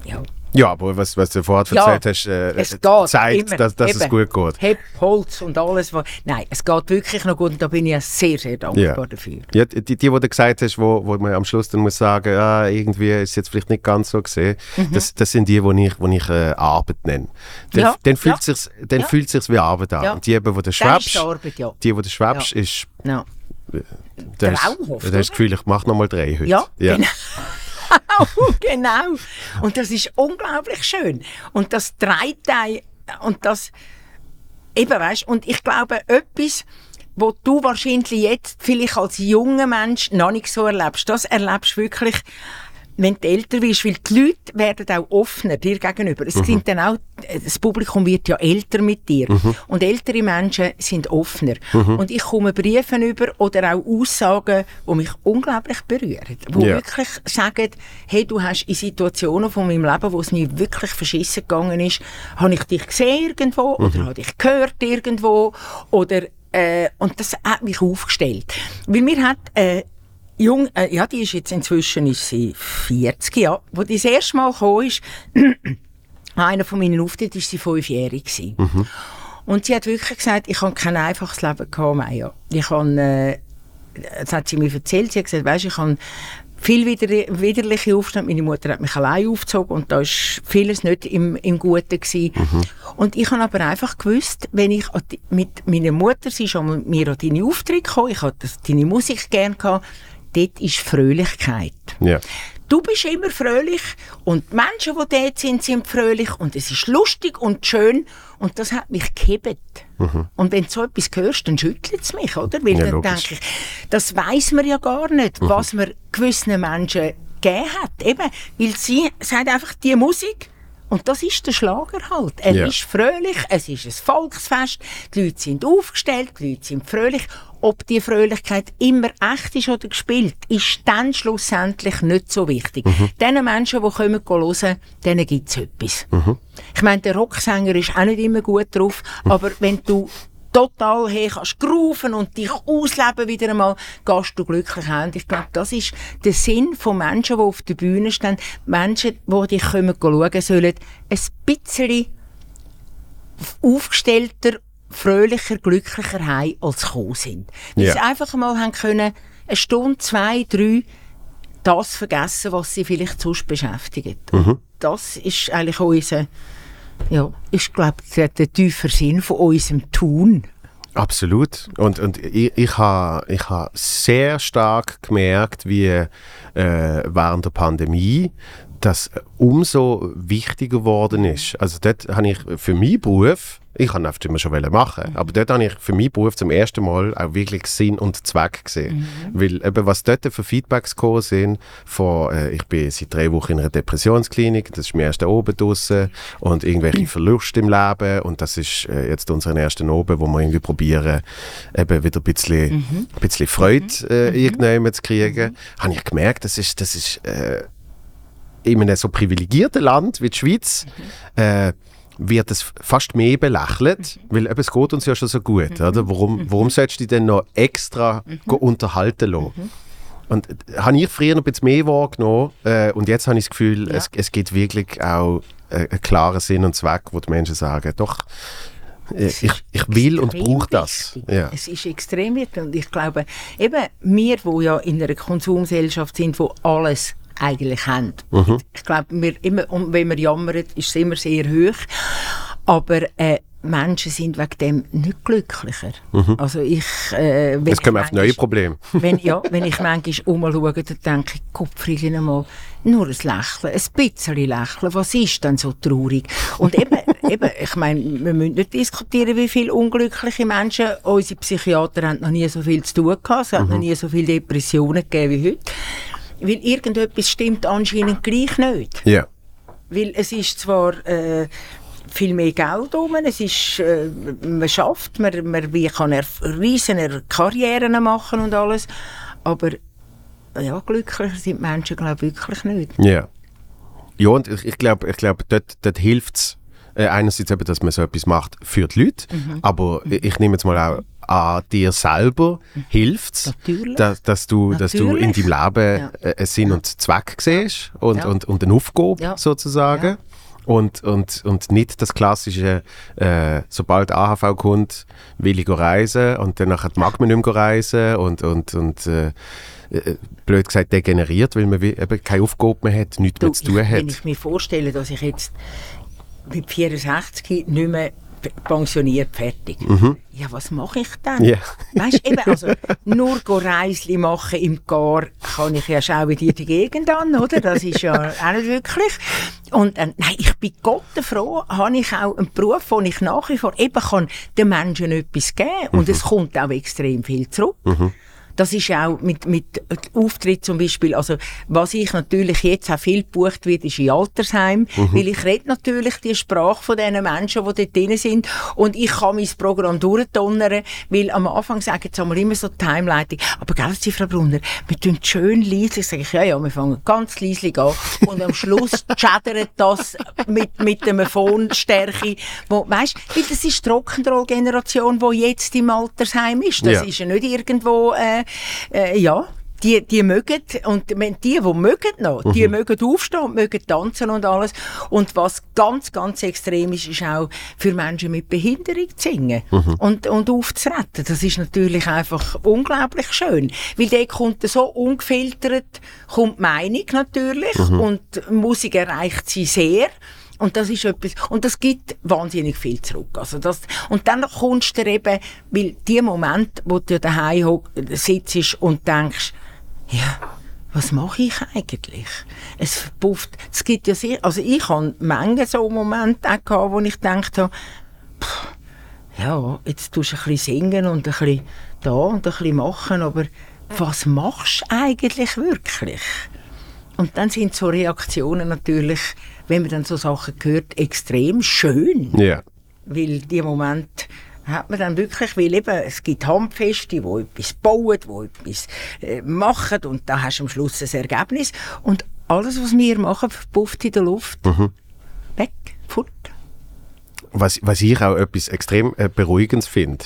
Ja. Ja, aber was, was du vorher Ja, erzählt hast, äh, es geht zeigt, immer. dass, dass es Eben. gut geht. Heb, Holz und alles. Was, nein, es geht wirklich noch gut und da bin ich sehr, sehr dankbar Ja. dafür. Ja, die, die, die du gesagt hast, wo, wo man am Schluss dann muss sagen, ah, irgendwie ist es jetzt vielleicht nicht ganz so gesehen, das, das sind die, wo ich, wo ich äh, Arbeit nenne. Dann, Mhm. Ja, dann fühlt ja. sich's, dann Ja. fühlt sich's wie Arbeit an. Die, eben, wo du schwebst, die Arbeit, ja. die, wo du schwebst, ist, da hast, Traumhaft, da hast oder? das Gefühl, ich mache nochmal drei heute. Ja, ja. genau. genau. Und das ist unglaublich schön. Und das Dreiteil und das eben, weißt, und ich glaube, etwas, wo du wahrscheinlich jetzt vielleicht als junger Mensch noch nicht so erlebst, das erlebst wirklich, wenn du älter wirst, weil die Leute werden auch offener dir gegenüber. Es sind dann auch, das Publikum wird ja älter mit dir. Und ältere Menschen sind offener. Und ich komme Briefe über oder auch Aussagen, die mich unglaublich berühren. Die Ja. wirklich sagen, hey, du hast in Situationen von meinem Leben, wo es mir wirklich verschissen gegangen ist, habe ich dich gesehen irgendwo oder habe dich gehört irgendwo oder äh, und das hat mich aufgestellt. Weil mir hat äh, Jung, äh, ja, die ist jetzt inzwischen ist sie 40, ja. Wo die das erste Mal gekommen ist, einer von meinen Auftritten war sie fünfjährig. gewesen. Und sie hat wirklich gesagt, ich habe kein einfaches Leben gehabt, Maya. Ich habe, äh, das hat sie mir erzählt, sie hat gesagt, weisst, ich habe viel wider widerliche Aufstände. Meine Mutter hat mich allein aufgezogen und da war vieles nicht im, im Guten. Gewesen. Und ich habe aber einfach gewusst, wenn ich die- mit meiner Mutter, sie ist schon mit mir an deine Auftritte gekommen, ich hatte deine Musik gerne gehabt, dort ist Fröhlichkeit. Ja. Du bist immer fröhlich und die Menschen, die dort sind, sind fröhlich und es ist lustig und schön und das hat mich gehebt. Und wenn du so etwas hörst, dann schüttelt es mich, oder? Weil Ja, dann denke ich, das weiß man ja gar nicht, was man gewissen Menschen gegeben hat. Eben, weil sie sagt einfach, die Musik, und das ist der Schlager halt. Er Ja. ist fröhlich, es ist ein Volksfest, die Leute sind aufgestellt, die Leute sind fröhlich. Ob die Fröhlichkeit immer echt ist oder gespielt, ist dann schlussendlich nicht so wichtig. Den Menschen, die kommen hören, denen gibt es etwas. Ich meine, der Rocksänger ist auch nicht immer gut drauf, aber wenn du total hey, kannst grooven und dich ausleben wieder einmal, gehst du glücklich heim. Ich glaube, das ist der Sinn von Menschen, die auf der Bühne stehen. Menschen, die dich kommen schauen sollen, ein bisschen aufgestellter, fröhlicher, glücklicher heim als gekommen sind. Weil Ja. sie einfach mal haben können, eine Stunde, zwei, drei, das vergessen, was sie vielleicht sonst beschäftigt. Und das ist eigentlich unser, ja, ich glaube, der, der tiefe Sinn von unserem Tun. Absolut. Und, und ich, ich habe ich ha sehr stark gemerkt, wie äh, während der Pandemie das umso wichtiger geworden ist. Also dort habe ich für meinen Beruf, ich kann oft immer schon machen, aber dort habe ich für meinen Beruf zum ersten Mal auch wirklich Sinn und Zweck gesehen. Weil eben, was dort für Feedbacks gekommen sind, von, äh, ich bin seit drei Wochen in einer Depressionsklinik, das ist mir erst da oben draussen und irgendwelche Verluste im Leben und das ist äh, jetzt unseren ersten oben, wo wir irgendwie probieren, eben wieder ein bisschen, ein bisschen Freude äh, irgendjemand zu kriegen, habe ich gemerkt, das ist, das ist äh, in einem so privilegierten Land wie die Schweiz äh, wird es fast mehr belächelt, weil eben, es geht uns ja schon so gut. Oder? Warum, warum solltest du dich denn noch extra unterhalten lassen? Und äh, habe ich früher noch ein bisschen mehr wahrgenommen äh, und jetzt habe ich das Gefühl, Ja. es, es gibt wirklich auch äh, einen klaren Sinn und Zweck, wo die Menschen sagen, doch, äh, ich, ich will und brauche das. Ja. Es ist extrem wichtig und ich glaube, eben wir, wo ja in einer Konsumgesellschaft sind, wo alles eigentlich haben. Mhm. Ich glaube, immer, wenn wir jammern, ist es immer sehr hoch. Aber äh, Menschen sind wegen dem nicht glücklicher. Also ich... Äh, wenn Mhm. Jetzt kommen auf neue Probleme. wenn, ja, wenn ich manchmal umschaue, dann denke ich, Kopfriggen einmal, nur ein Lächeln, ein bisschen Lächeln, was ist denn so traurig? Und eben, eben ich meine, wir müssen nicht diskutieren, wie viele unglückliche Menschen, unsere Psychiater haben noch nie so viel zu tun gehabt, es hat noch nie so viele Depressionen gegeben wie heute. Weil irgendetwas stimmt anscheinend gleich nicht. Ja. Weil es ist zwar äh, viel mehr Geld um, es ist, äh, man schafft, man, man wie kann er riesen Karrieren machen und alles, aber ja, glücklicher sind Menschen, glaube ich, wirklich nicht. Ja. Ja, und ich, ich glaube, ich glaub, dort, dort hilft es äh, einerseits eben, dass man so etwas macht für die Leute, Mhm. aber ich, ich nehme jetzt mal auch an dir selber hilft dass, dass, du, dass du in deinem Leben Ja. äh, einen Sinn und Zweck siehst und, Ja. und, und eine Aufgabe Ja. sozusagen. Und, und, und nicht das klassische, äh, sobald AHV kommt, will ich reisen und dann nachher mag man nicht mehr reisen und, und, und äh, äh, blöd gesagt degeneriert, weil man eben keine Aufgabe mehr hat, nichts Du, mehr zu tun ich, wenn hat. ich mir vorstelle, dass ich jetzt mit 64 nicht mehr pensioniert fertig. Ja, was mache ich dann? Mhm. Ja. Weißt eben, also nur Reisli machen im Gar kann ich ja schauen wie die Gegend an, oder? Das ist ja auch nicht wirklich. Und äh, nein, ich bin Gott froh, habe ich auch einen Beruf, wo ich nach wie vor eben kann den Menschen etwas geben und es kommt auch extrem viel zurück. Das ist auch mit, mit Auftritt zum Beispiel, also was ich natürlich jetzt auch viel gebucht wird, ist in Altersheim, weil ich rede natürlich die Sprache von diesen Menschen, die dort drin sind und ich kann mein Programm durchdonnern, weil am Anfang sagen einmal immer so die Heimleitung, aber gell, Sie, Frau Brunner, wir tun schön leise, sage ich, ja, ja, wir fangen ganz leise an und am Schluss schädert das mit, mit einer Phonstärke, wo, weißt, weil das ist die Rock'n'Roll-Generation, die jetzt im Altersheim ist, das Ja. ist ja nicht irgendwo, äh, äh, ja, die, die mögen, und wenn die, die mögen noch, die mögen aufstehen und mögen tanzen und alles. Und was ganz, ganz extrem ist, ist auch für Menschen mit Behinderung zu singen und, und aufzuretten. Das ist natürlich einfach unglaublich schön. Weil der kommt so ungefiltert, kommt Meinung natürlich und die Musik erreicht sie sehr. Und das ist etwas, und das gibt wahnsinnig viel zurück. Also das, und dann kommst du eben, weil die Momente, wo du daheim sitzt und denkst, ja, was mache ich eigentlich? Es verpufft, es gibt ja sehr, also ich habe Menge so Momente auch gehabt, wo ich gedacht habe, ja, jetzt tust du ein bisschen singen und ein bisschen da und ein bisschen machen, aber was machst du eigentlich wirklich? Und dann sind so Reaktionen natürlich, wenn man dann so Sachen hört, extrem schön. Ja. Weil die Moment hat man dann wirklich, weil eben, es gibt Handfeste, die etwas bauen, die etwas äh, machen und da hast du am Schluss ein Ergebnis. Und alles, was wir machen, verpufft in der Luft. Weg, fort. Was, was ich auch etwas extrem äh, Beruhigendes finde.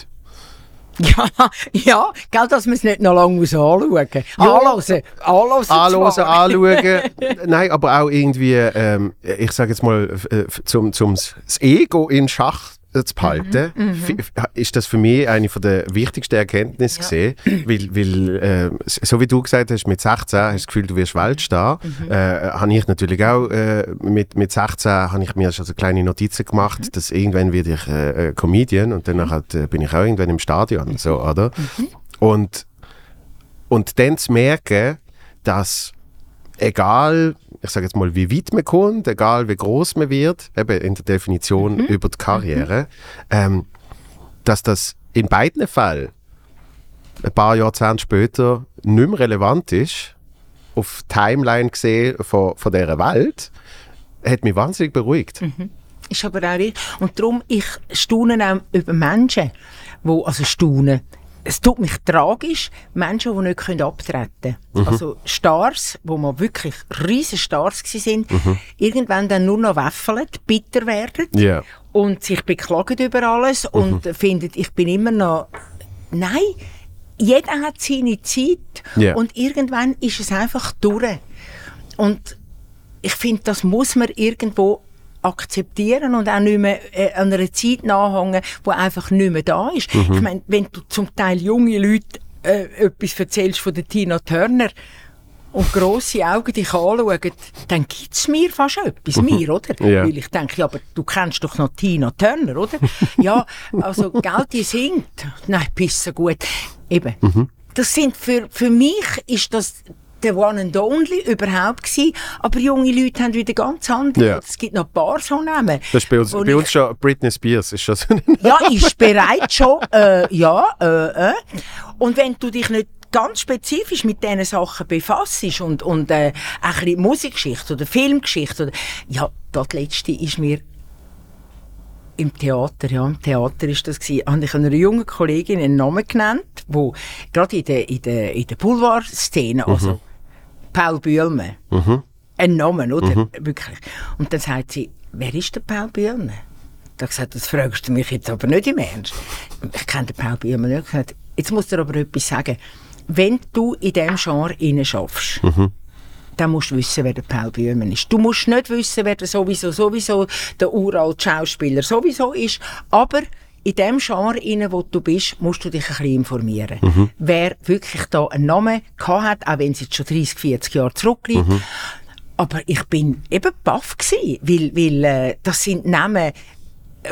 Ja, ja, gell, dass man es nicht noch lange muss anschauen muss. Anhören, anhören Anhören, zwar. anschauen. Nein, aber auch irgendwie, ähm, ich sage jetzt mal, äh, zum, zum das Ego in Schach zu behalten, f- f- ist das für mich eine von der wichtigsten Erkenntnisse gesehen, weil, weil äh, so wie du gesagt hast, mit 16 hast du das Gefühl, du wirst Weltstar, äh, habe ich natürlich auch äh, mit, mit 16 habe ich mir schon so kleine Notizen gemacht, dass irgendwann werde ich äh, äh, Comedian und dann halt, äh, bin ich auch irgendwann im Stadion, so, oder? Und und dann zu merken, dass egal, ich sage jetzt mal, wie weit man kommt, egal wie groß man wird, eben in der Definition über die Karriere, ähm, dass das in beiden Fällen ein paar Jahrzehnte später nicht mehr relevant ist, auf die Timeline gesehen von, von dieser Welt, hat mich wahnsinnig beruhigt. Ist aber auch richtig. Und darum, ich staune auch über Menschen, wo, also staune, es tut mich tragisch, Menschen, die nicht können abtreten können. Also Stars, wo man wirklich riesen Stars waren, irgendwann dann nur noch wäffeln, bitter werden Ja. und sich beklagen über alles und finden, ich bin immer noch... Nein, jeder hat seine Zeit Ja. und irgendwann ist es einfach durch. Und ich finde, das muss man irgendwo akzeptieren und auch nicht mehr äh, an einer Zeit nachhängen, die einfach nicht mehr da ist. Mhm. Ich meine, wenn du zum Teil junge Leute äh, etwas erzählst von der Tina Turner und grosse Augen dich anschauen, dann gibt es mir fast etwas, mir, oder? Ja. Weil ich denke, ja, aber du kennst doch noch Tina Turner, oder? ja, also, gell, die singt. Nein, pissen gut. Eben. Mhm. Das sind für, für mich ist das der One and Only überhaupt gewesen. Aber junge Leute haben wieder ganz andere. Ja. Es gibt noch ein paar so Namen. Das ist bei uns, bei uns schon Britney Spears. Ist das ja, ist bereit schon, äh, ja, äh, äh. Und wenn du dich nicht ganz spezifisch mit diesen Sachen befasst und, und äh, ein bisschen Musikgeschichte oder Filmgeschichte oder, ja, das letzte ist mir im Theater, ja, im Theater ist das gewesen, habe ich einer jungen Kollegin einen Namen genannt, wo gerade in der, in der, in der Boulevard-Szene, also Paul Bühlmann, ein Namen, oder? Wirklich. Und dann sagt sie, wer ist der Paul Bühlmann? Da habe ich gesagt, das fragst du mich jetzt aber nicht im Ernst. Ich kenne den Paul Bühlmann nicht. Gesagt, Jetzt muss dir aber etwas sagen. Wenn du in diesem Genre rein schaffst, dann musst du wissen, wer der Paul Bühlmann ist. Du musst nicht wissen, wer der sowieso, sowieso der uralte Schauspieler sowieso ist, aber in dem Genre, rein, wo du bist, musst du dich ein bisschen informieren. Wer wirklich da einen Namen gehabt hat, auch wenn es jetzt schon 30, 40 Jahre zurückliegt. Aber ich bin eben baff gsi, weil, weil äh, das sind Namen,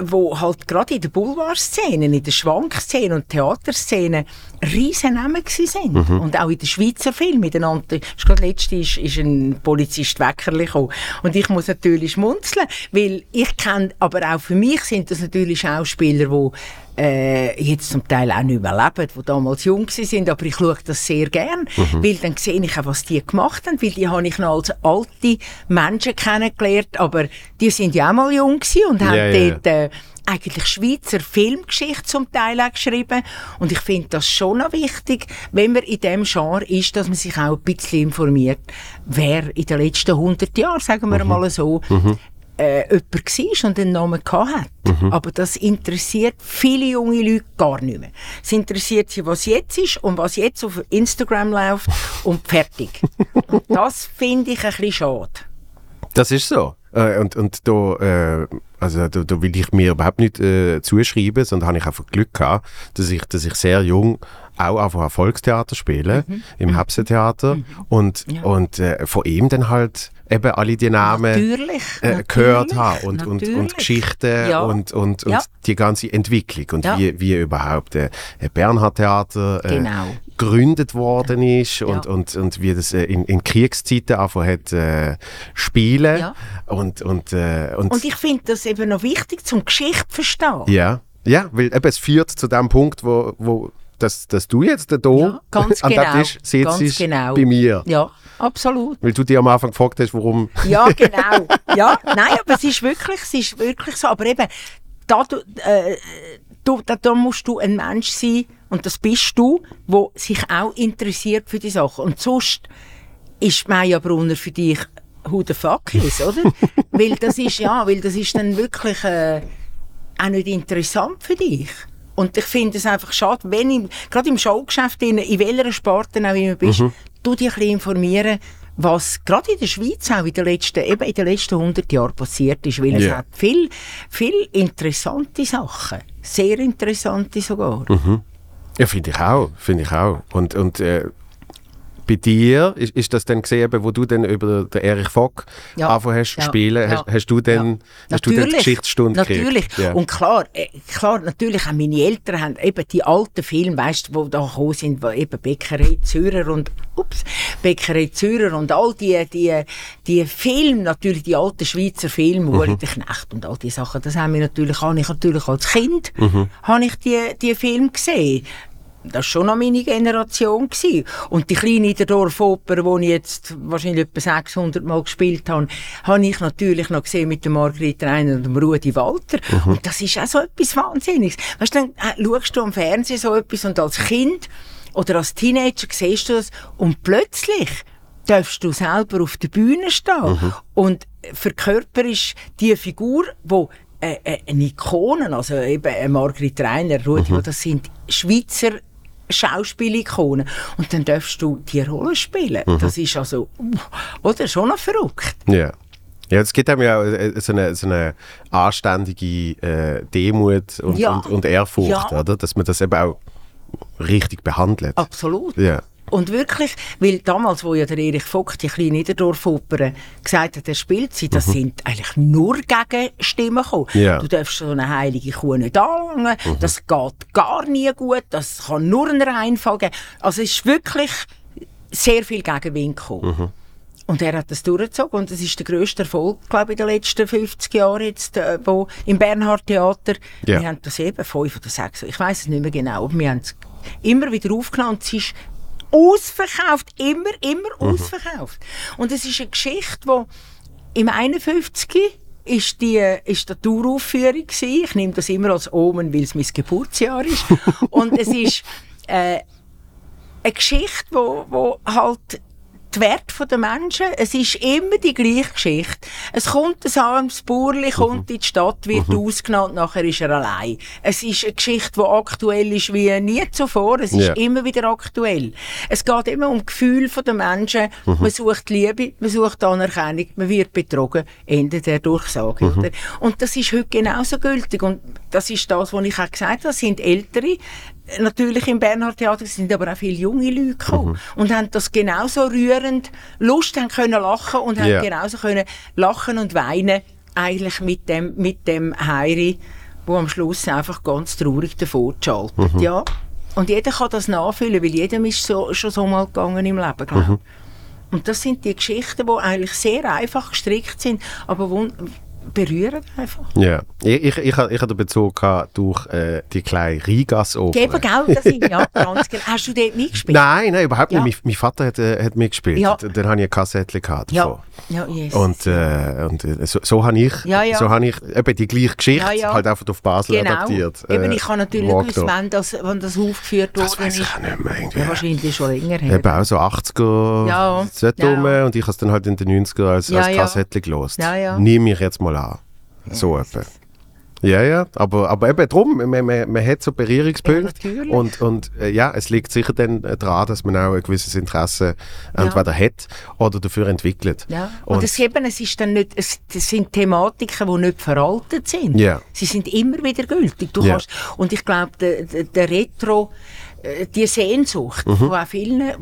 wo halt gerade in der Boulevardszene, in der Schwankszene und Theaterszene riesen Namen gsi sind. Und auch in den Schweizer Filmen miteinander. Gerade letztens ist, ist ein Polizist Weckerli gekommen. Und ich muss natürlich schmunzeln, weil ich kenne, aber auch für mich sind das natürlich Schauspieler, die äh, jetzt zum Teil auch nicht mehr leben, die damals jung sind, aber ich schaue das sehr gern, weil dann sehe ich auch, was die gemacht haben, weil die habe ich noch als alte Menschen kennengelernt, aber die sind ja auch mal jung und haben Ja, ja, dort äh, eigentlich Schweizer Filmgeschichte zum Teil auch geschrieben und ich finde das schon noch wichtig, wenn man in dem Genre ist, dass man sich auch ein bisschen informiert, wer in den letzten 100 Jahren, sagen wir mal so, äh, jemand war und einen Namen gehabt hat. Aber das interessiert viele junge Leute gar nicht mehr. Es interessiert sie, was jetzt ist und was jetzt auf Instagram läuft und fertig. und das finde ich ein bisschen schade. Das ist so. Äh, und, und da, äh, also da, da will ich mir überhaupt nicht äh, zuschreiben, sondern habe ich einfach Glück gehabt, dass ich, dass ich sehr jung auch einfach Erfolgstheater spiele, im Hapse-Theater und, Ja. und äh, von ihm dann halt eben alle die Namen Natürlich. äh, natürlich, gehört habe und, und, und Geschichten Ja. und, und, und Ja. die ganze Entwicklung und wie, wie überhaupt äh, ein Bernhard-Theater äh, Genau. Gegründet worden ist und, Ja. und, und wie das äh, in, in Kriegszeiten einfach hat äh, spielen Ja. und, und, äh, und, Und ich finde das eben noch wichtig, zum Geschichte verstehen. ja, ja, weil eben, es führt zu dem Punkt, wo, wo dass, dass du jetzt da Ja, ganz an genau, Tisch sitzt ganz genau. bei mir. Ja, absolut. Weil du dir am Anfang gefragt hast, warum Ja, genau. ja, nein, aber es ist wirklich, es ist wirklich so. Aber eben, da, du, äh, du, da, da musst du ein Mensch sein, und das bist du, der sich auch interessiert für die Sachen. Und sonst ist Maya Brunner für dich who the fuck is, oder? weil das ist, ja, weil das ist dann wirklich äh, auch nicht interessant für dich. Und ich finde es einfach schade, wenn gerade im Showgeschäft, in, in welcher Sparte auch immer bist, du dich ein bisschen informieren, was gerade in der Schweiz auch in den letzten, eben in den letzten 100 Jahren passiert ist, weil es Ja. hat viel, viel interessante Sachen. Sehr interessante sogar. Ja, finde ich auch, finde ich auch. Und, und äh, bei dir, ist, ist das dann gesehen, wo du dann über den Erich Vogt Ja. angefangen hast zu Ja. spielen, Ja. hast, hast du dann, hast du dann die Geschichtsstunde Natürlich. Ja. Und klar, äh, klar, natürlich auch meine Eltern haben eben die alten Filme, weißt du, die da gekommen sind, wo eben Bäckerei Zürcher und, ups, Bäckerei Zürcher und all die, die, die Filme, natürlich die alten Schweizer Filme, Mhm. Uri der Knecht und all die Sachen, das haben wir natürlich, habe ich natürlich als Kind, Mhm. habe ich die, die Filme gesehen. Das war schon noch meine Generation. Gewesen. Und die kleine Niederdorf-Oper, die ich jetzt wahrscheinlich etwa 600 Mal gespielt habe, habe ich natürlich noch gesehen mit der Margrethe Reiner und dem Rudi Walter. Und das ist auch so etwas Wahnsinniges. Weißt du, dann äh, schaust du am Fernsehen so etwas und als Kind oder als Teenager siehst du das und plötzlich darfst du selber auf der Bühne stehen und verkörperst die Figur, wo äh, äh, eine Ikone, also eben Margrit Reiner, Rudi, das sind Schweizer Schauspielikonen. Und dann darfst du die Rolle spielen. Das ist also, oder, schon noch verrückt. Ja. Ja, es gibt einem ja auch äh, so eine, so eine anständige äh, Demut und, Ja. und, und Ehrfurcht, Ja. oder? Dass man das eben auch richtig behandelt. Absolut. Ja. Und wirklich, weil damals, wo ja der Erich Vogt die kleine Niederdorf-Oper gesagt hat, er spielt sie, das sind eigentlich nur Gegenstimmen gekommen. Mhm. Mhm. Du darfst so eine heilige Kuh nicht anlangen, das geht gar nie gut, das kann nur einen Reinfall geben. Also es ist wirklich sehr viel Gegenwind gekommen. Mhm. Und er hat das durchgezogen und das ist der grösste Erfolg, glaube ich, in den letzten 50 Jahren jetzt, äh, wo im Bernhard Theater. Ja. Wir haben das eben fünf oder sechs, ich weiß es nicht mehr genau, aber wir haben es immer wieder aufgenommen und es ist ausverkauft, immer, immer ausverkauft. Und es ist eine Geschichte, die im 51 ist die ist die Touraufführung gsi. Ich nehme das immer als Omen, weil es mein Geburtsjahr ist. und es ist äh, eine Geschichte, wo, wo halt die Werte der Menschen, es ist immer die gleiche Geschichte. Es kommt ein armes Bauerli, kommt in die Stadt, wird ausgenommen, nachher ist er allein. Es ist eine Geschichte, die aktuell ist wie nie zuvor. Es ist Ja. immer wieder aktuell. Es geht immer um Gefühl der Menschen. Man sucht Liebe, man sucht Anerkennung, man wird betrogen. Ende der Durchsage. Oder? Und das ist heute genauso gültig. Und das ist das, was ich auch gesagt habe. Das sind Ältere, natürlich im Bernhard Theater sind aber auch viele junge Leute gekommen und haben das genauso rührend Lust haben können lachen und haben Ja. genauso können lachen und weinen eigentlich mit dem mit dem Heiri, wo am Schluss einfach ganz traurig davor schaltet. Ja. Und jeder kann das nachfühlen, weil jedem ist so, schon so mal gegangen im Leben, glaube ich. Und das sind die Geschichten, die eigentlich sehr einfach gestrickt sind, aber berühren einfach. Ja. Ich, ich, ich, ich hatte den Bezug gehabt durch äh, die kleine Rigas-Oper. Geben, gell? Das sind, ja, ganz genau. Hast du dort mitgespielt? Nein, nein, überhaupt Ja. nicht. Mein, mein Vater hat, äh, hat mitgespielt. Ja. Dann habe ich ein Kassettchen gehabt davon. Ja, ja, yes. Und, äh, und äh, so, so habe ich, Ja, ja. so habe ich eben die gleiche Geschichte halt einfach auf Basel genau. adaptiert. Eben, äh, ich habe natürlich gewusst, wann das, wann das aufgeführt Das worden weiß ich auch nicht mehr. Irgendwie. Ja, wahrscheinlich schon länger her. Eben auch so 80er, Ja, dort ja. Und ich habe es dann halt in den 90er als, als. Kassettchen gelost. Ja, ja. Nimm mich jetzt mal an. So etwa. Ja, ja, aber, aber eben drum, man, man, man hat so Berührungspunkte Ja, und, und äh, ja, es liegt sicher dann äh, daran, dass man auch ein gewisses Interesse entweder hat oder dafür entwickelt. Ja. Und, Und- es, eben, es, ist dann nicht, es, das sind Thematiken, die nicht veraltet sind. Ja. Sie sind immer wieder gültig. Du Ja. kannst, und ich glaube, der, der, Retro, die Sehnsucht, Mhm. wo auch vielen,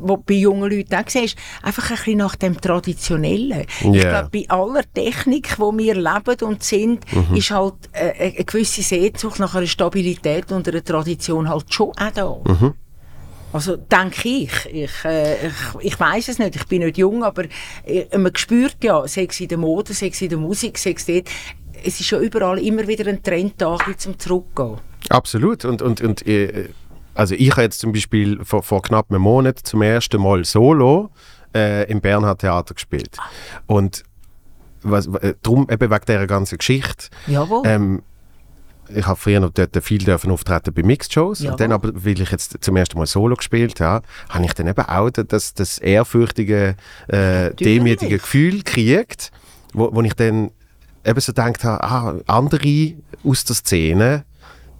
wo bei jungen Leuten auch siehst, einfach ein bisschen nach dem Traditionellen. Ich Ja. glaube, bei aller Technik, wo wir leben und sind, Mhm. ist halt äh, eine gewisse Sehnsucht nach einer Stabilität und einer Tradition halt schon auch da. Mhm. Also denke ich. Ich, äh, ich, ich weiß es nicht, ich bin nicht jung, aber äh, man spürt ja, sei es in der Mode, sei es in der Musik, sei es dort, es ist ja überall immer wieder ein Trend da, ein bisschen zum Zurückgehen. Absolut. Und, und, und äh, also ich habe jetzt zum Beispiel vor, vor knapp einem Monat zum ersten Mal solo äh, im Bernhard Theater gespielt. Und was, äh, drum eben wegen dieser ganzen Geschichte. Jawohl. Ähm, ich habe früher noch dort viel dürfen auftreten bei Mixed-Shows. Und dann aber, weil ich jetzt zum ersten Mal Solo gespielt habe, habe ich dann eben auch das, das ehrfürchtige, äh, demütige Gefühl gekriegt, wo, wo ich dann eben so gedacht habe, ah, andere aus der Szene,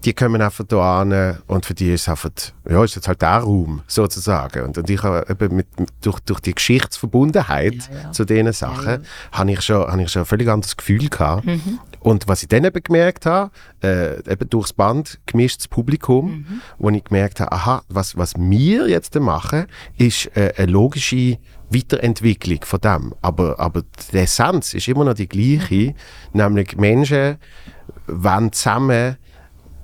die kommen einfach da an und für die ist einfach, ja, ist jetzt halt der Raum, sozusagen. Und, und ich habe eben mit, durch, durch die Geschichtsverbundenheit Ja, ja. zu diesen Sachen, habe ich schon, habe ich schon ein völlig anderes Gefühl gehabt. Und was ich dann eben gemerkt habe, äh, eben durchs Band gemischtes Publikum, Mhm. wo ich gemerkt habe, aha, was, was wir jetzt machen, ist äh, eine logische Weiterentwicklung von dem. Aber, aber die Essenz ist immer noch die gleiche, nämlich Menschen wollen zusammen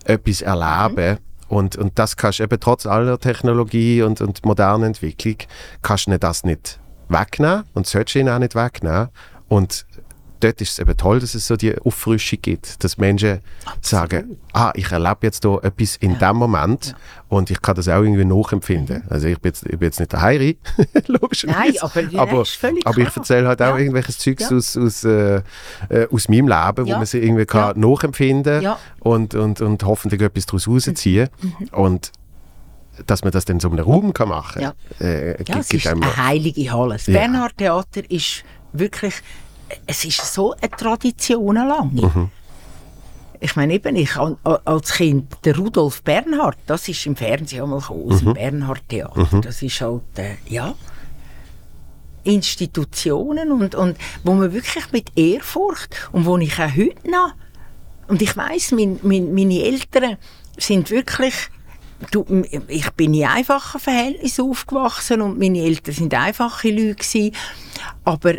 etwas erleben. Und, und das kannst du eben trotz aller Technologie und, und moderner Entwicklung, kannst du das nicht wegnehmen und solltest ihn auch nicht wegnehmen. Und dort ist es eben toll, dass es so die Auffrischung gibt, dass Menschen sagen, ah, ich erlebe jetzt hier etwas in dem Moment und ich kann das auch irgendwie nachempfinden. Also ich bin jetzt, ich bin jetzt nicht der Heiri, logischerweise. Nein, aber- ja, aber, aber ich erzähle halt auch Ja. irgendwelches Zeugs Ja. aus, aus, äh, äh, aus meinem Leben, wo Ja. man sie irgendwie kann nachempfinden Ja. und, und, und hoffentlich etwas daraus rausziehen. Mhm. Und dass man das dann so in einem Raum kann machen Ja. kann, äh, Ja, gibt, es gibt ist eine heilige Halle. Das Ja. Bernhard Theater ist wirklich, es ist so eine Tradition lang. Mhm. Ich meine eben, ich als Kind, der Rudolf Bernhard, das ist im Fernsehen einmal gekommen, aus dem Bernhard Theater. Das ist halt, äh, ja, Institutionen und, und wo man wirklich mit Ehrfurcht und wo ich auch heute noch, und ich weiß, mein, mein, meine Eltern sind wirklich Du, ich bin in einfachen Verhältnissen aufgewachsen und meine Eltern sind einfache Leute gewesen, aber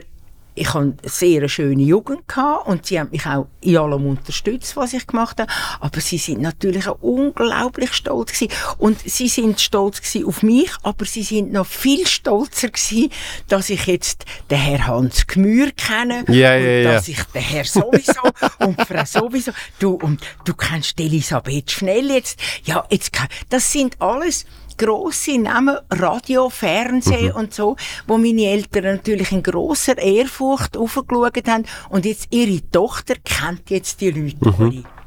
ich hatte eine sehr schöne Jugend gehabt und sie haben mich auch in allem unterstützt, was ich gemacht habe. Aber sie sind natürlich auch unglaublich stolz gewesen. Und sie sind stolz gewesen auf mich, aber sie sind noch viel stolzer gewesen, dass ich jetzt den Herr Hans Gmür kenne Ja, und ja, ja. dass ich den Herr sowieso und Frau sowieso. Du, und du kennst Elisabeth Schnell jetzt. Ja, jetzt, das sind alles grosse Namen, Radio, Fernsehen und so, wo meine Eltern natürlich in grosser Ehrfurcht aufgeschaut haben. Und jetzt ihre Tochter kennt jetzt die Leute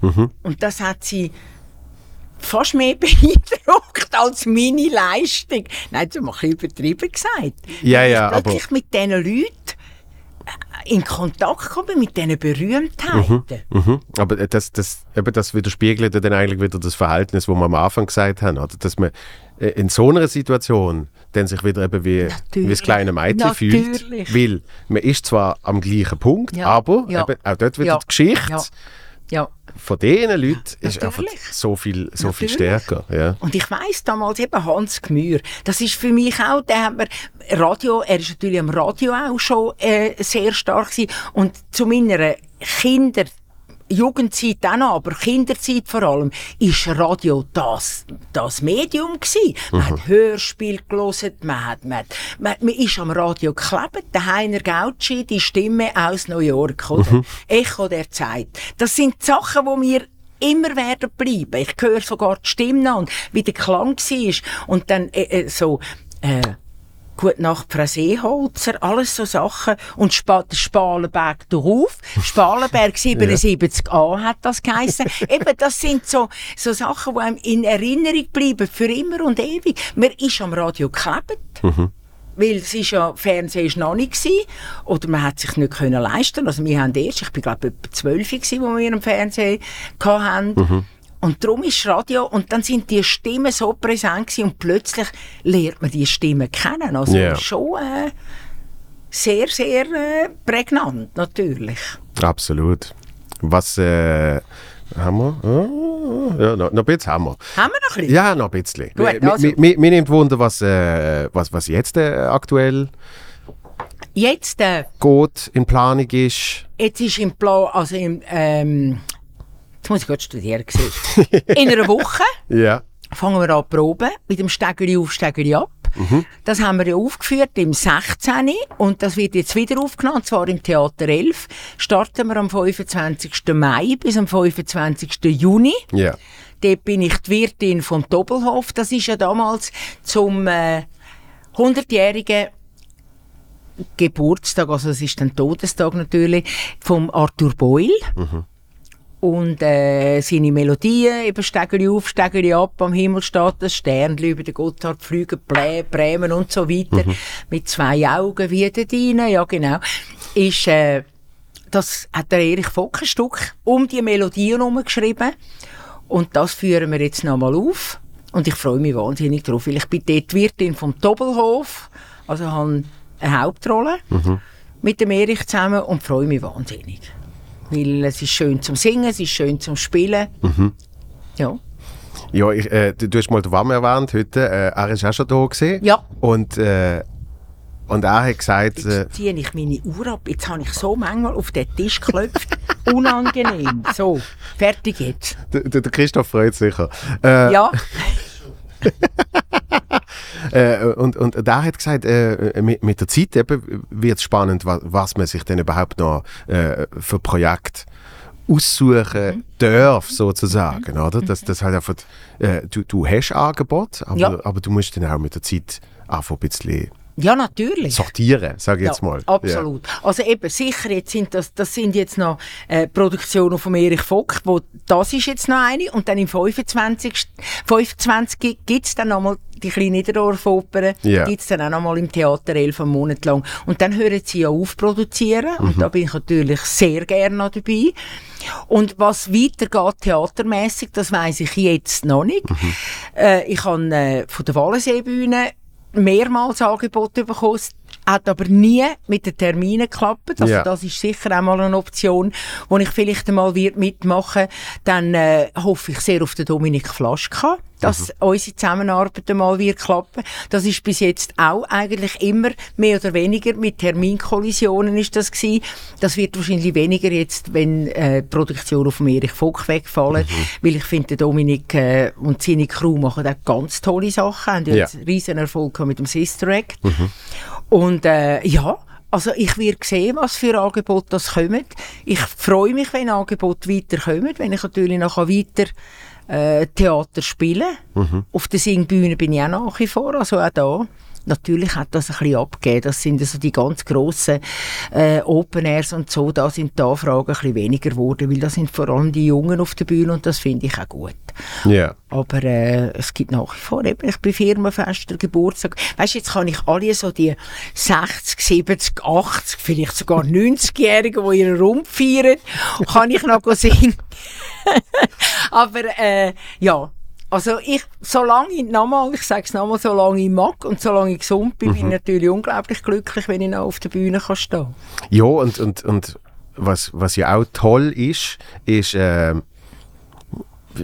alle. Und das hat sie fast mehr beeindruckt als meine Leistung. Nein, das ist mal ein übertrieben gesagt. Ja, ja, ich aber- wirklich mit diesen Leuten äh, in Kontakt gekommen, mit diesen Berühmtheiten. Mhm. Aber das, das, eben das widerspiegelt dann eigentlich wieder das Verhältnis, wo wir am Anfang gesagt haben, oder? dass man in so einer Situation dann sich wieder eben wie, wie das kleine Mädchen fühlt. Weil man ist zwar am gleichen Punkt, Ja, aber ja. eben auch dort wieder Ja, die Geschichte Ja. von diesen Leuten ist einfach so viel, so viel stärker. Ja. Und ich weiss damals eben Hans Gmür, das ist für mich auch, der hat mir Radio, er ist natürlich am Radio auch schon äh, sehr stark gewesen. und zu meiner Kinder Jugendzeit auch noch, aber Kinderzeit vor allem, ist Radio das, das Medium gewesen. Man hat Hörspiel gelesen, man hat, man, man, man ist am Radio geklebt, der Heiner Gautschi, die Stimme aus New York, oder? Echo der Zeit. Das sind die Sachen, die mir immer werden bleiben. Ich höre sogar die Stimme und wie der Klang war. Und dann äh, äh, so, äh, Gut Frau Seeholzer, alles so Sachen. Und Spa der Spalenberg darauf. Spalenberg 77a hat das geheissen. Eben, das sind so, so Sachen, die einem in Erinnerung bleiben, für immer und ewig. Man ist am Radio geklebt. Weil es ist ja, Fernsehen ist noch nicht gewesen, oder man hat sich nicht können leisten. Also wir haben erst, ich bin glaube etwa zwölf gewesen, wo wir im Fernsehen hatten. Und darum ist Radio, und dann sind die Stimmen so präsent gewesen, und plötzlich lernt man die Stimmen kennen. Also Ja. schon äh, sehr, sehr äh, prägnant, natürlich. Absolut. Was äh, haben wir? Ah, Ja, noch, noch ein bisschen haben wir. Haben wir noch ein bisschen? Ja, noch ein bisschen. Gut, also. mi- mi- Mir nimmt Wunder, was, äh, was, was jetzt äh, aktuell Jetzt, äh, geht, in Planung ist. jetzt ist im Plan, also im, ähm, jetzt muss ich gerade studieren. In einer Woche Ja. fangen wir an proben, mit dem Stegeli auf, Stegeli ab. Das haben wir ja aufgeführt im 16. und das wird jetzt wieder aufgenommen, und zwar im Theater 11. Starten wir am 25. Mai bis am 25. Juni. Ja. Dort bin ich die Wirtin vom Doppelhof. Das ist ja damals zum äh, 100-jährigen Geburtstag, also es ist dann Todestag natürlich, vom Arthur Boyle. Und äh, seine Melodien, eben Stegeli auf, Stegeli ab, am Himmel steht das Sternli über den Gotthard fliegen, Blä, Bremen und so weiter, mit zwei Augen wie der Deine, ja genau, ist, äh, das hat der Erich Vock ein Stück um die Melodien herum geschrieben. Und das führen wir jetzt nochmal auf. Und ich freue mich wahnsinnig drauf, weil ich bin dort die Wirtin vom Doppelhof, also habe eine Hauptrolle mit dem Erich zusammen und freue mich wahnsinnig. Weil es ist schön zum Singen, es ist schön zum Spielen. Ja. Ja, ich, äh, du, du hast mal den Wam erwähnt heute. Äh, er ist auch schon da gesehen. Ja. Und, äh, und er hat gesagt, äh, Jetzt ziehe ich meine Uhr ab. Jetzt habe ich so manchmal auf den Tisch geklopft. Unangenehm. So, fertig jetzt. der, der der Christoph freut sich sicher. Äh, Ja, Äh, und, und da hat gesagt, äh, mit, mit der Zeit wird es spannend, was, was man sich denn überhaupt noch äh, für Projekt aussuchen Mhm. darf, sozusagen, oder? Das, das halt einfach, äh, du, du hast Angebot, aber, Ja. aber du musst dann auch mit der Zeit einfach ein bisschen ja natürlich. sortieren, sage ich jetzt ja, mal. Absolut. Also eben sicher, jetzt sind das, das sind jetzt noch äh, Produktionen von Erich Vogt, wo das ist jetzt noch eine und dann im 25. 25 gibt es dann nochmal die kleine Niederdorf-Oper, Ja. gibt es dann auch nochmal im Theater elf Monate lang. Und dann hören sie ja auf produzieren und Mhm. da bin ich natürlich sehr gerne noch dabei. Und was weitergeht theatermäßig, das weiß ich jetzt noch nicht. Mhm. Äh, ich habe äh, von der Wallenseebühne mehrmals Angebote bekommen, es hat aber nie mit den Terminen geklappt. Also Ja. das ist sicher auch mal eine Option, wo ich vielleicht einmal wird mitmachen Dann äh, hoffe ich sehr auf den Dominik Flaschka, dass unsere Zusammenarbeit einmal wird klappen. Das ist bis jetzt auch eigentlich immer mehr oder weniger mit Terminkollisionen ist das gewesen. Das wird wahrscheinlich weniger jetzt, wenn äh, die Produktion auf dem Erich Vogt wegfallen, weil ich finde, Dominik äh, und seine Crew machen auch ganz tolle Sachen, haben ja. Jetzt riesen Erfolg mit dem Sister Act. Und äh, ja, also ich werde sehen, was für Angebote das kommen. Ich freue mich, wenn Angebote weiterkommen, wenn ich natürlich noch weiter äh, Theater spielen Auf der Singbühne bin ich auch nach wie vor, also auch da. Natürlich hat das ein bisschen abgegeben. Das sind also die ganz grossen äh, Open Airs und so. Da sind die Anfragen ein bisschen weniger geworden, weil das sind vor allem die Jungen auf der Bühne und das finde ich auch gut. Ja. Aber äh, es gibt nach wie vor eben, ich bin Firmenfester, Geburtstag. Weißt du, jetzt kann ich alle so die 60, 70, 80, vielleicht sogar 90-Jährigen, die ihren Rumpf feiern, kann ich noch singen. Aber äh, ja, also ich, solange ich nochmal, ich sage es nochmal, solange ich mag und solange ich gesund bin, bin ich natürlich unglaublich glücklich, wenn ich noch auf der Bühne kann stehen Ja, und, und, und was, was ja auch toll ist, ist,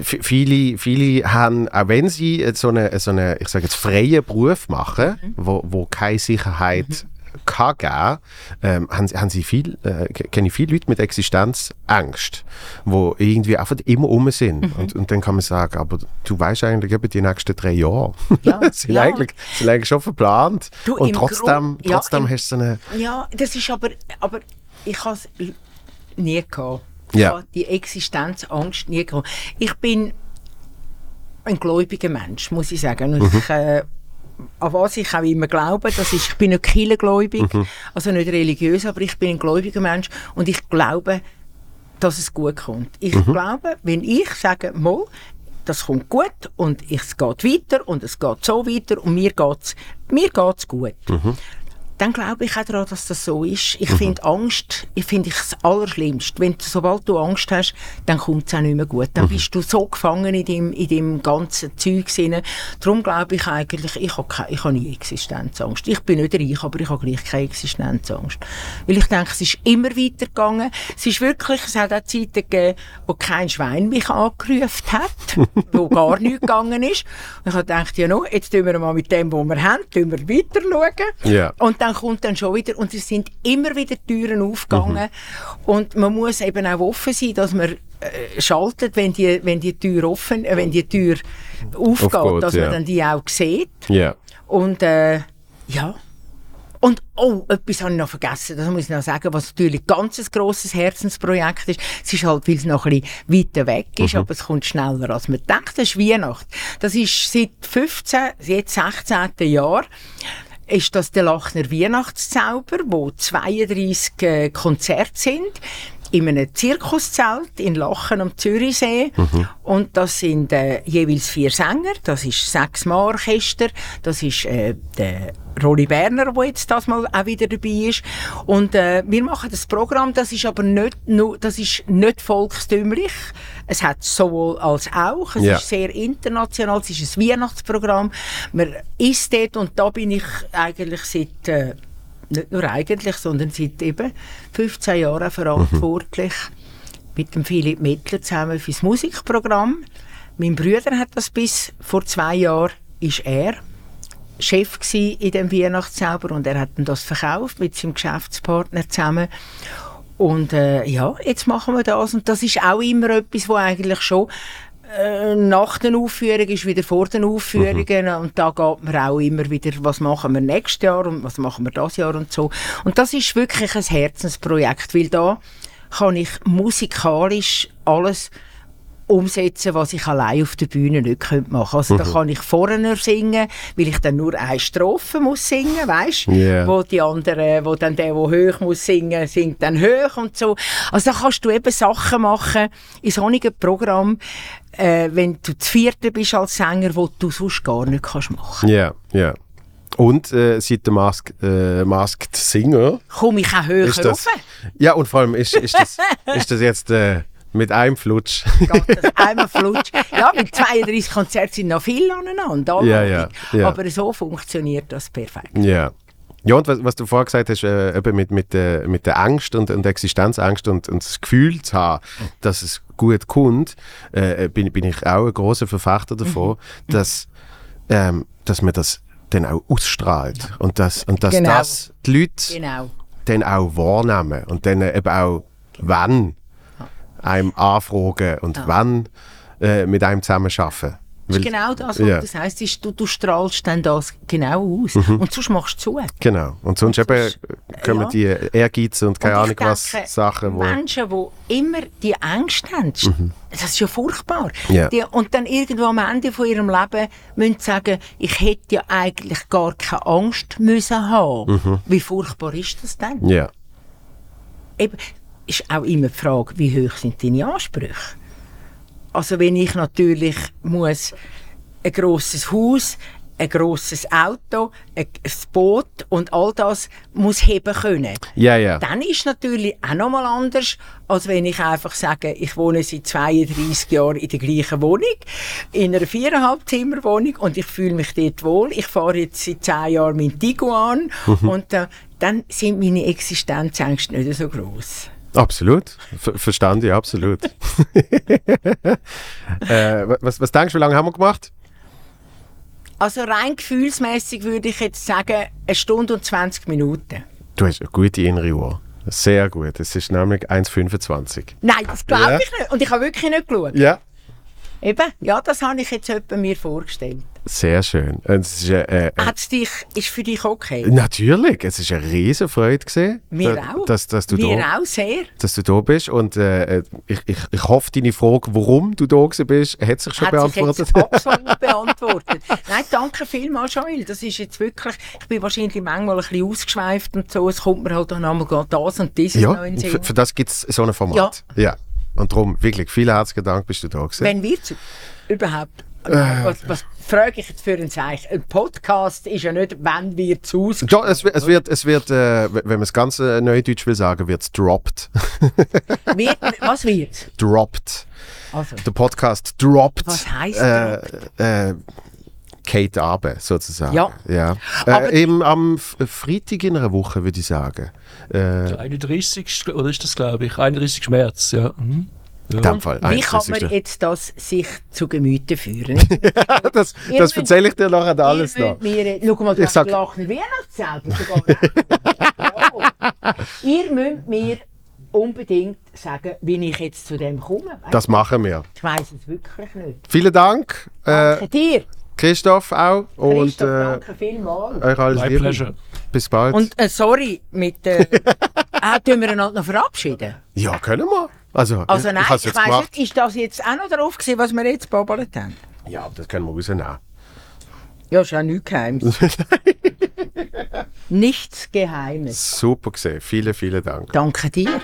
v- viele, viele haben, auch wenn sie so eine, so eine ich sage jetzt, freien Beruf machen, wo, wo keine Sicherheit kann geben, ähm, haben, sie- haben sie viel, äh, ke- kenne ich viele Leute mit Existenzängst, wo irgendwie einfach immer um sind. Und, und dann kann man sagen, aber du weißt eigentlich eben die nächsten drei Jahre. Ja, sind, ja. Eigentlich, sind eigentlich schon verplant. Du, und trotzdem, Grund- ja, trotzdem im- hast du so eine... Ja, das ist aber, aber ich habe es nie gehabt. Ja. Ich habe die Existenzangst nie gehabt. Ich bin ein gläubiger Mensch, muss ich sagen. Und ich, äh, an was ich auch immer glaube, das ist, ich bin nicht kirchengläubig, also nicht religiös, aber ich bin ein gläubiger Mensch und ich glaube, dass es gut kommt. Ich glaube, wenn ich sage, mal, das kommt gut und es geht weiter und es geht so weiter und mir geht's, mir geht's gut. Dann glaube ich auch daran, dass das so ist. Ich finde Angst, ich finde ich das Allerschlimmste. Wenn, sobald du Angst hast, dann kommt es auch nicht mehr gut. Dann bist du so gefangen in dem, in dem ganzen Zeug. Darum glaube ich eigentlich, ich habe, keine, ich habe nie Existenzangst. Ich bin nicht reich, aber ich habe gleich keine Existenzangst. Weil ich denke, es ist immer weitergegangen. Es ist wirklich, es hat auch Zeiten gegeben, wo kein Schwein mich angerufen hat, wo gar nichts gegangen ist. Und ich habe gedacht, ja, no, jetzt tun wir mal mit dem, was wir haben, tun wir weiter schauen. Ja. Und dann kommt dann schon wieder, und es sind immer wieder Türen aufgegangen. Und man muss eben auch offen sein, dass man äh, schaltet, wenn die, wenn die Tür offen, äh, wenn die Tür aufgeht, Aufgeht, dass ja. man dann die auch sieht. Ja. Und äh, ja. Und oh, etwas habe ich noch vergessen, das muss ich noch sagen, was natürlich ein ganz grosses Herzensprojekt ist. Es ist halt, weil es noch ein bisschen weiter weg ist, aber es kommt schneller als man denkt. Das ist Weihnachten. Das ist seit 15, jetzt 16. Jahr ist das der Lachner Weihnachtszauber, wo 32 äh, Konzerte sind in einem Zirkuszelt in Lachen am Zürichsee. Und das sind äh, jeweils vier Sänger. Das ist sechsmal Orchester. Das ist äh, der Rolli Berner, der jetzt das mal auch wieder dabei ist. Und äh, wir machen das Programm, das ist aber nicht, nur, das ist nicht volkstümlich. Es hat sowohl als auch. Es Ja. ist sehr international. Es ist ein Weihnachtsprogramm. Man ist dort und da bin ich eigentlich seit... Nicht nur eigentlich, sondern seit eben 15 Jahren verantwortlich. mit dem Philipp Mittler zusammen fürs Musikprogramm. Mein Bruder hat das bis vor zwei Jahren, ist er Chef in dem Weihnachtszauber und er hat das verkauft mit seinem Geschäftspartner zusammen. Und äh, ja, jetzt machen wir das und das ist auch immer etwas, wo eigentlich schon nach den Aufführungen ist wieder vor den Aufführungen und da geht man auch immer wieder, was machen wir nächstes Jahr und was machen wir das Jahr und so. Und das ist wirklich ein Herzensprojekt, weil da kann ich musikalisch alles umsetzen, was ich allein auf der Bühne nicht könnte machen. Also da kann ich vorne singen, weil ich dann nur eine Strophe muss singen, weißt? Yeah. Wo die andere, wo dann der, der hoch muss singen, singt dann hoch und so. Also da kannst du eben Sachen machen in so einem Programm, äh, wenn du zu vierte bist als Sänger, wo du sonst gar nicht kannst machen. Ja, ja. Und äh, seit der Mask, äh, Masked Singer Komme ich auch höher rauf? Ja, und vor allem ist, ist, das, ist das jetzt äh, mit einem Flutsch. das einmal flutsch. Ja, mit 32 Konzerten sind noch viele aneinander. Ja, ja, ja. Aber so funktioniert das perfekt. ja. Ja, und was, was du vorher gesagt hast, äh, eben mit, mit, der, mit der Angst und, und Existenzangst und, und das Gefühl zu haben, dass es gut kommt, äh, bin, bin ich auch ein großer Verfechter davon, dass, ähm, dass man das dann auch ausstrahlt und dass, und dass Genau. das die Leute Genau. dann auch wahrnehmen und dann eben auch, wann einem anfragen und wann äh, mit einem zusammenarbeiten. Das ist Weil- genau das, was Ja. das heisst, ist, du, du strahlst dann das genau aus. Mhm. Und sonst machst du zu. Genau. Und sonst eben sonst- kommen ja. die Ehrgeiz und keine Und Ahnung was denke, Sachen, wo... Mhm. Menschen, die immer die Angst haben, das ist ja furchtbar. Ja. Die, und dann irgendwo am Ende von ihrem Leben müssen sagen, ich hätte ja eigentlich gar keine Angst müssen haben. Mhm. Wie furchtbar ist das denn? Ja. Eben, ist auch immer die Frage, wie hoch sind deine Ansprüche? Also wenn ich natürlich muss ein grosses Haus, ein grosses Auto, ein, Boot und all das muss heben können. Ja, ja. Dann ist natürlich auch noch mal anders, als wenn ich einfach sage, ich wohne seit 32 Jahren in der gleichen Wohnung, in einer viereinhalb Zimmer Wohnung und ich fühle mich dort wohl. Ich fahre jetzt seit 10 Jahren mein Tiguan und äh, dann sind meine Existenzängste nicht so groß. Absolut. Ver verstand ich, absolut. äh, was, was denkst du, wie lange haben wir gemacht? Also rein gefühlsmäßig würde ich jetzt sagen, eine Stunde und 20 Minuten. Du hast eine gute innere Uhr. Sehr gut. Es ist nämlich 1,25. Nein, das glaube Ja. ich nicht. Und ich habe wirklich nicht geschaut. Ja. Eben, ja, das habe ich jetzt mir vorgestellt. Sehr schön. Es ist, äh, äh, Hat's dich, ist für dich okay? natürlich, es ist eine riesen Freude gesehen, Mir da- auch. dass, dass, du Mir da, auch sehr. dass du da bist. Und äh, ich, ich, ich hoffe, deine Frage, warum du da gewesen bist, hat sich schon Hat beantwortet. sich absolut beantwortet. Nein, danke vielmals, Joel. Das ist jetzt wirklich, ich bin wahrscheinlich manchmal ein bisschen ausgeschweift und so. Es kommt mir halt dann einmal das und dieses noch ja, in den für, Sinn. für das gibt es so ein Format. Ja. Und darum, wirklich, vielen herzlichen Dank, bist du da gewesen. Wenn wir zu, überhaupt, Äh. Was, was frage ich jetzt für ein Zeichen? Ein Podcast ist ja nicht, wenn wir zu es, es wird, es wird äh, wenn man es ganz äh, neudeutsch will sagen, wird es dropped. wird, was wird? dropped. Also, Der Podcast droppt. Was heisst äh, äh, Kate Abe, sozusagen. Ja. ja. Aber- Äh, eben am F Freitag in einer Woche, würde ich sagen. Äh, Der 31. oder ist das, glaube ich? 31. März, ja. Mhm. Fall. wie kann man 31.. jetzt das sich zu Gemüte führen? das Ihr das erzähle ich dir nachher alles Ihr noch. Mir, schau mal, du Ich hast sag- gelacht Weihnachtszelt. ja. Ihr müsst mir unbedingt sagen, wie ich jetzt zu dem komme. Weißt Das machen wir. Ich weiß es wirklich nicht. Vielen Dank, äh, Danke dir. Christoph auch. Und Christoph, äh, danke vielmals. euch alles My Liebe. pleasure. Bis bald. Und äh, sorry, mit äh, äh, tun wir einander noch verabschieden? ja, können wir. Also, also nein, ich, ich, weiß nicht, ist das jetzt auch noch drauf gewesen, was wir jetzt babbelt haben? Ja, das können wir rausnehmen. Ja, ist ja nichts Geheimes. nichts Geheimes. Super gesehen, vielen, vielen Dank. Danke dir.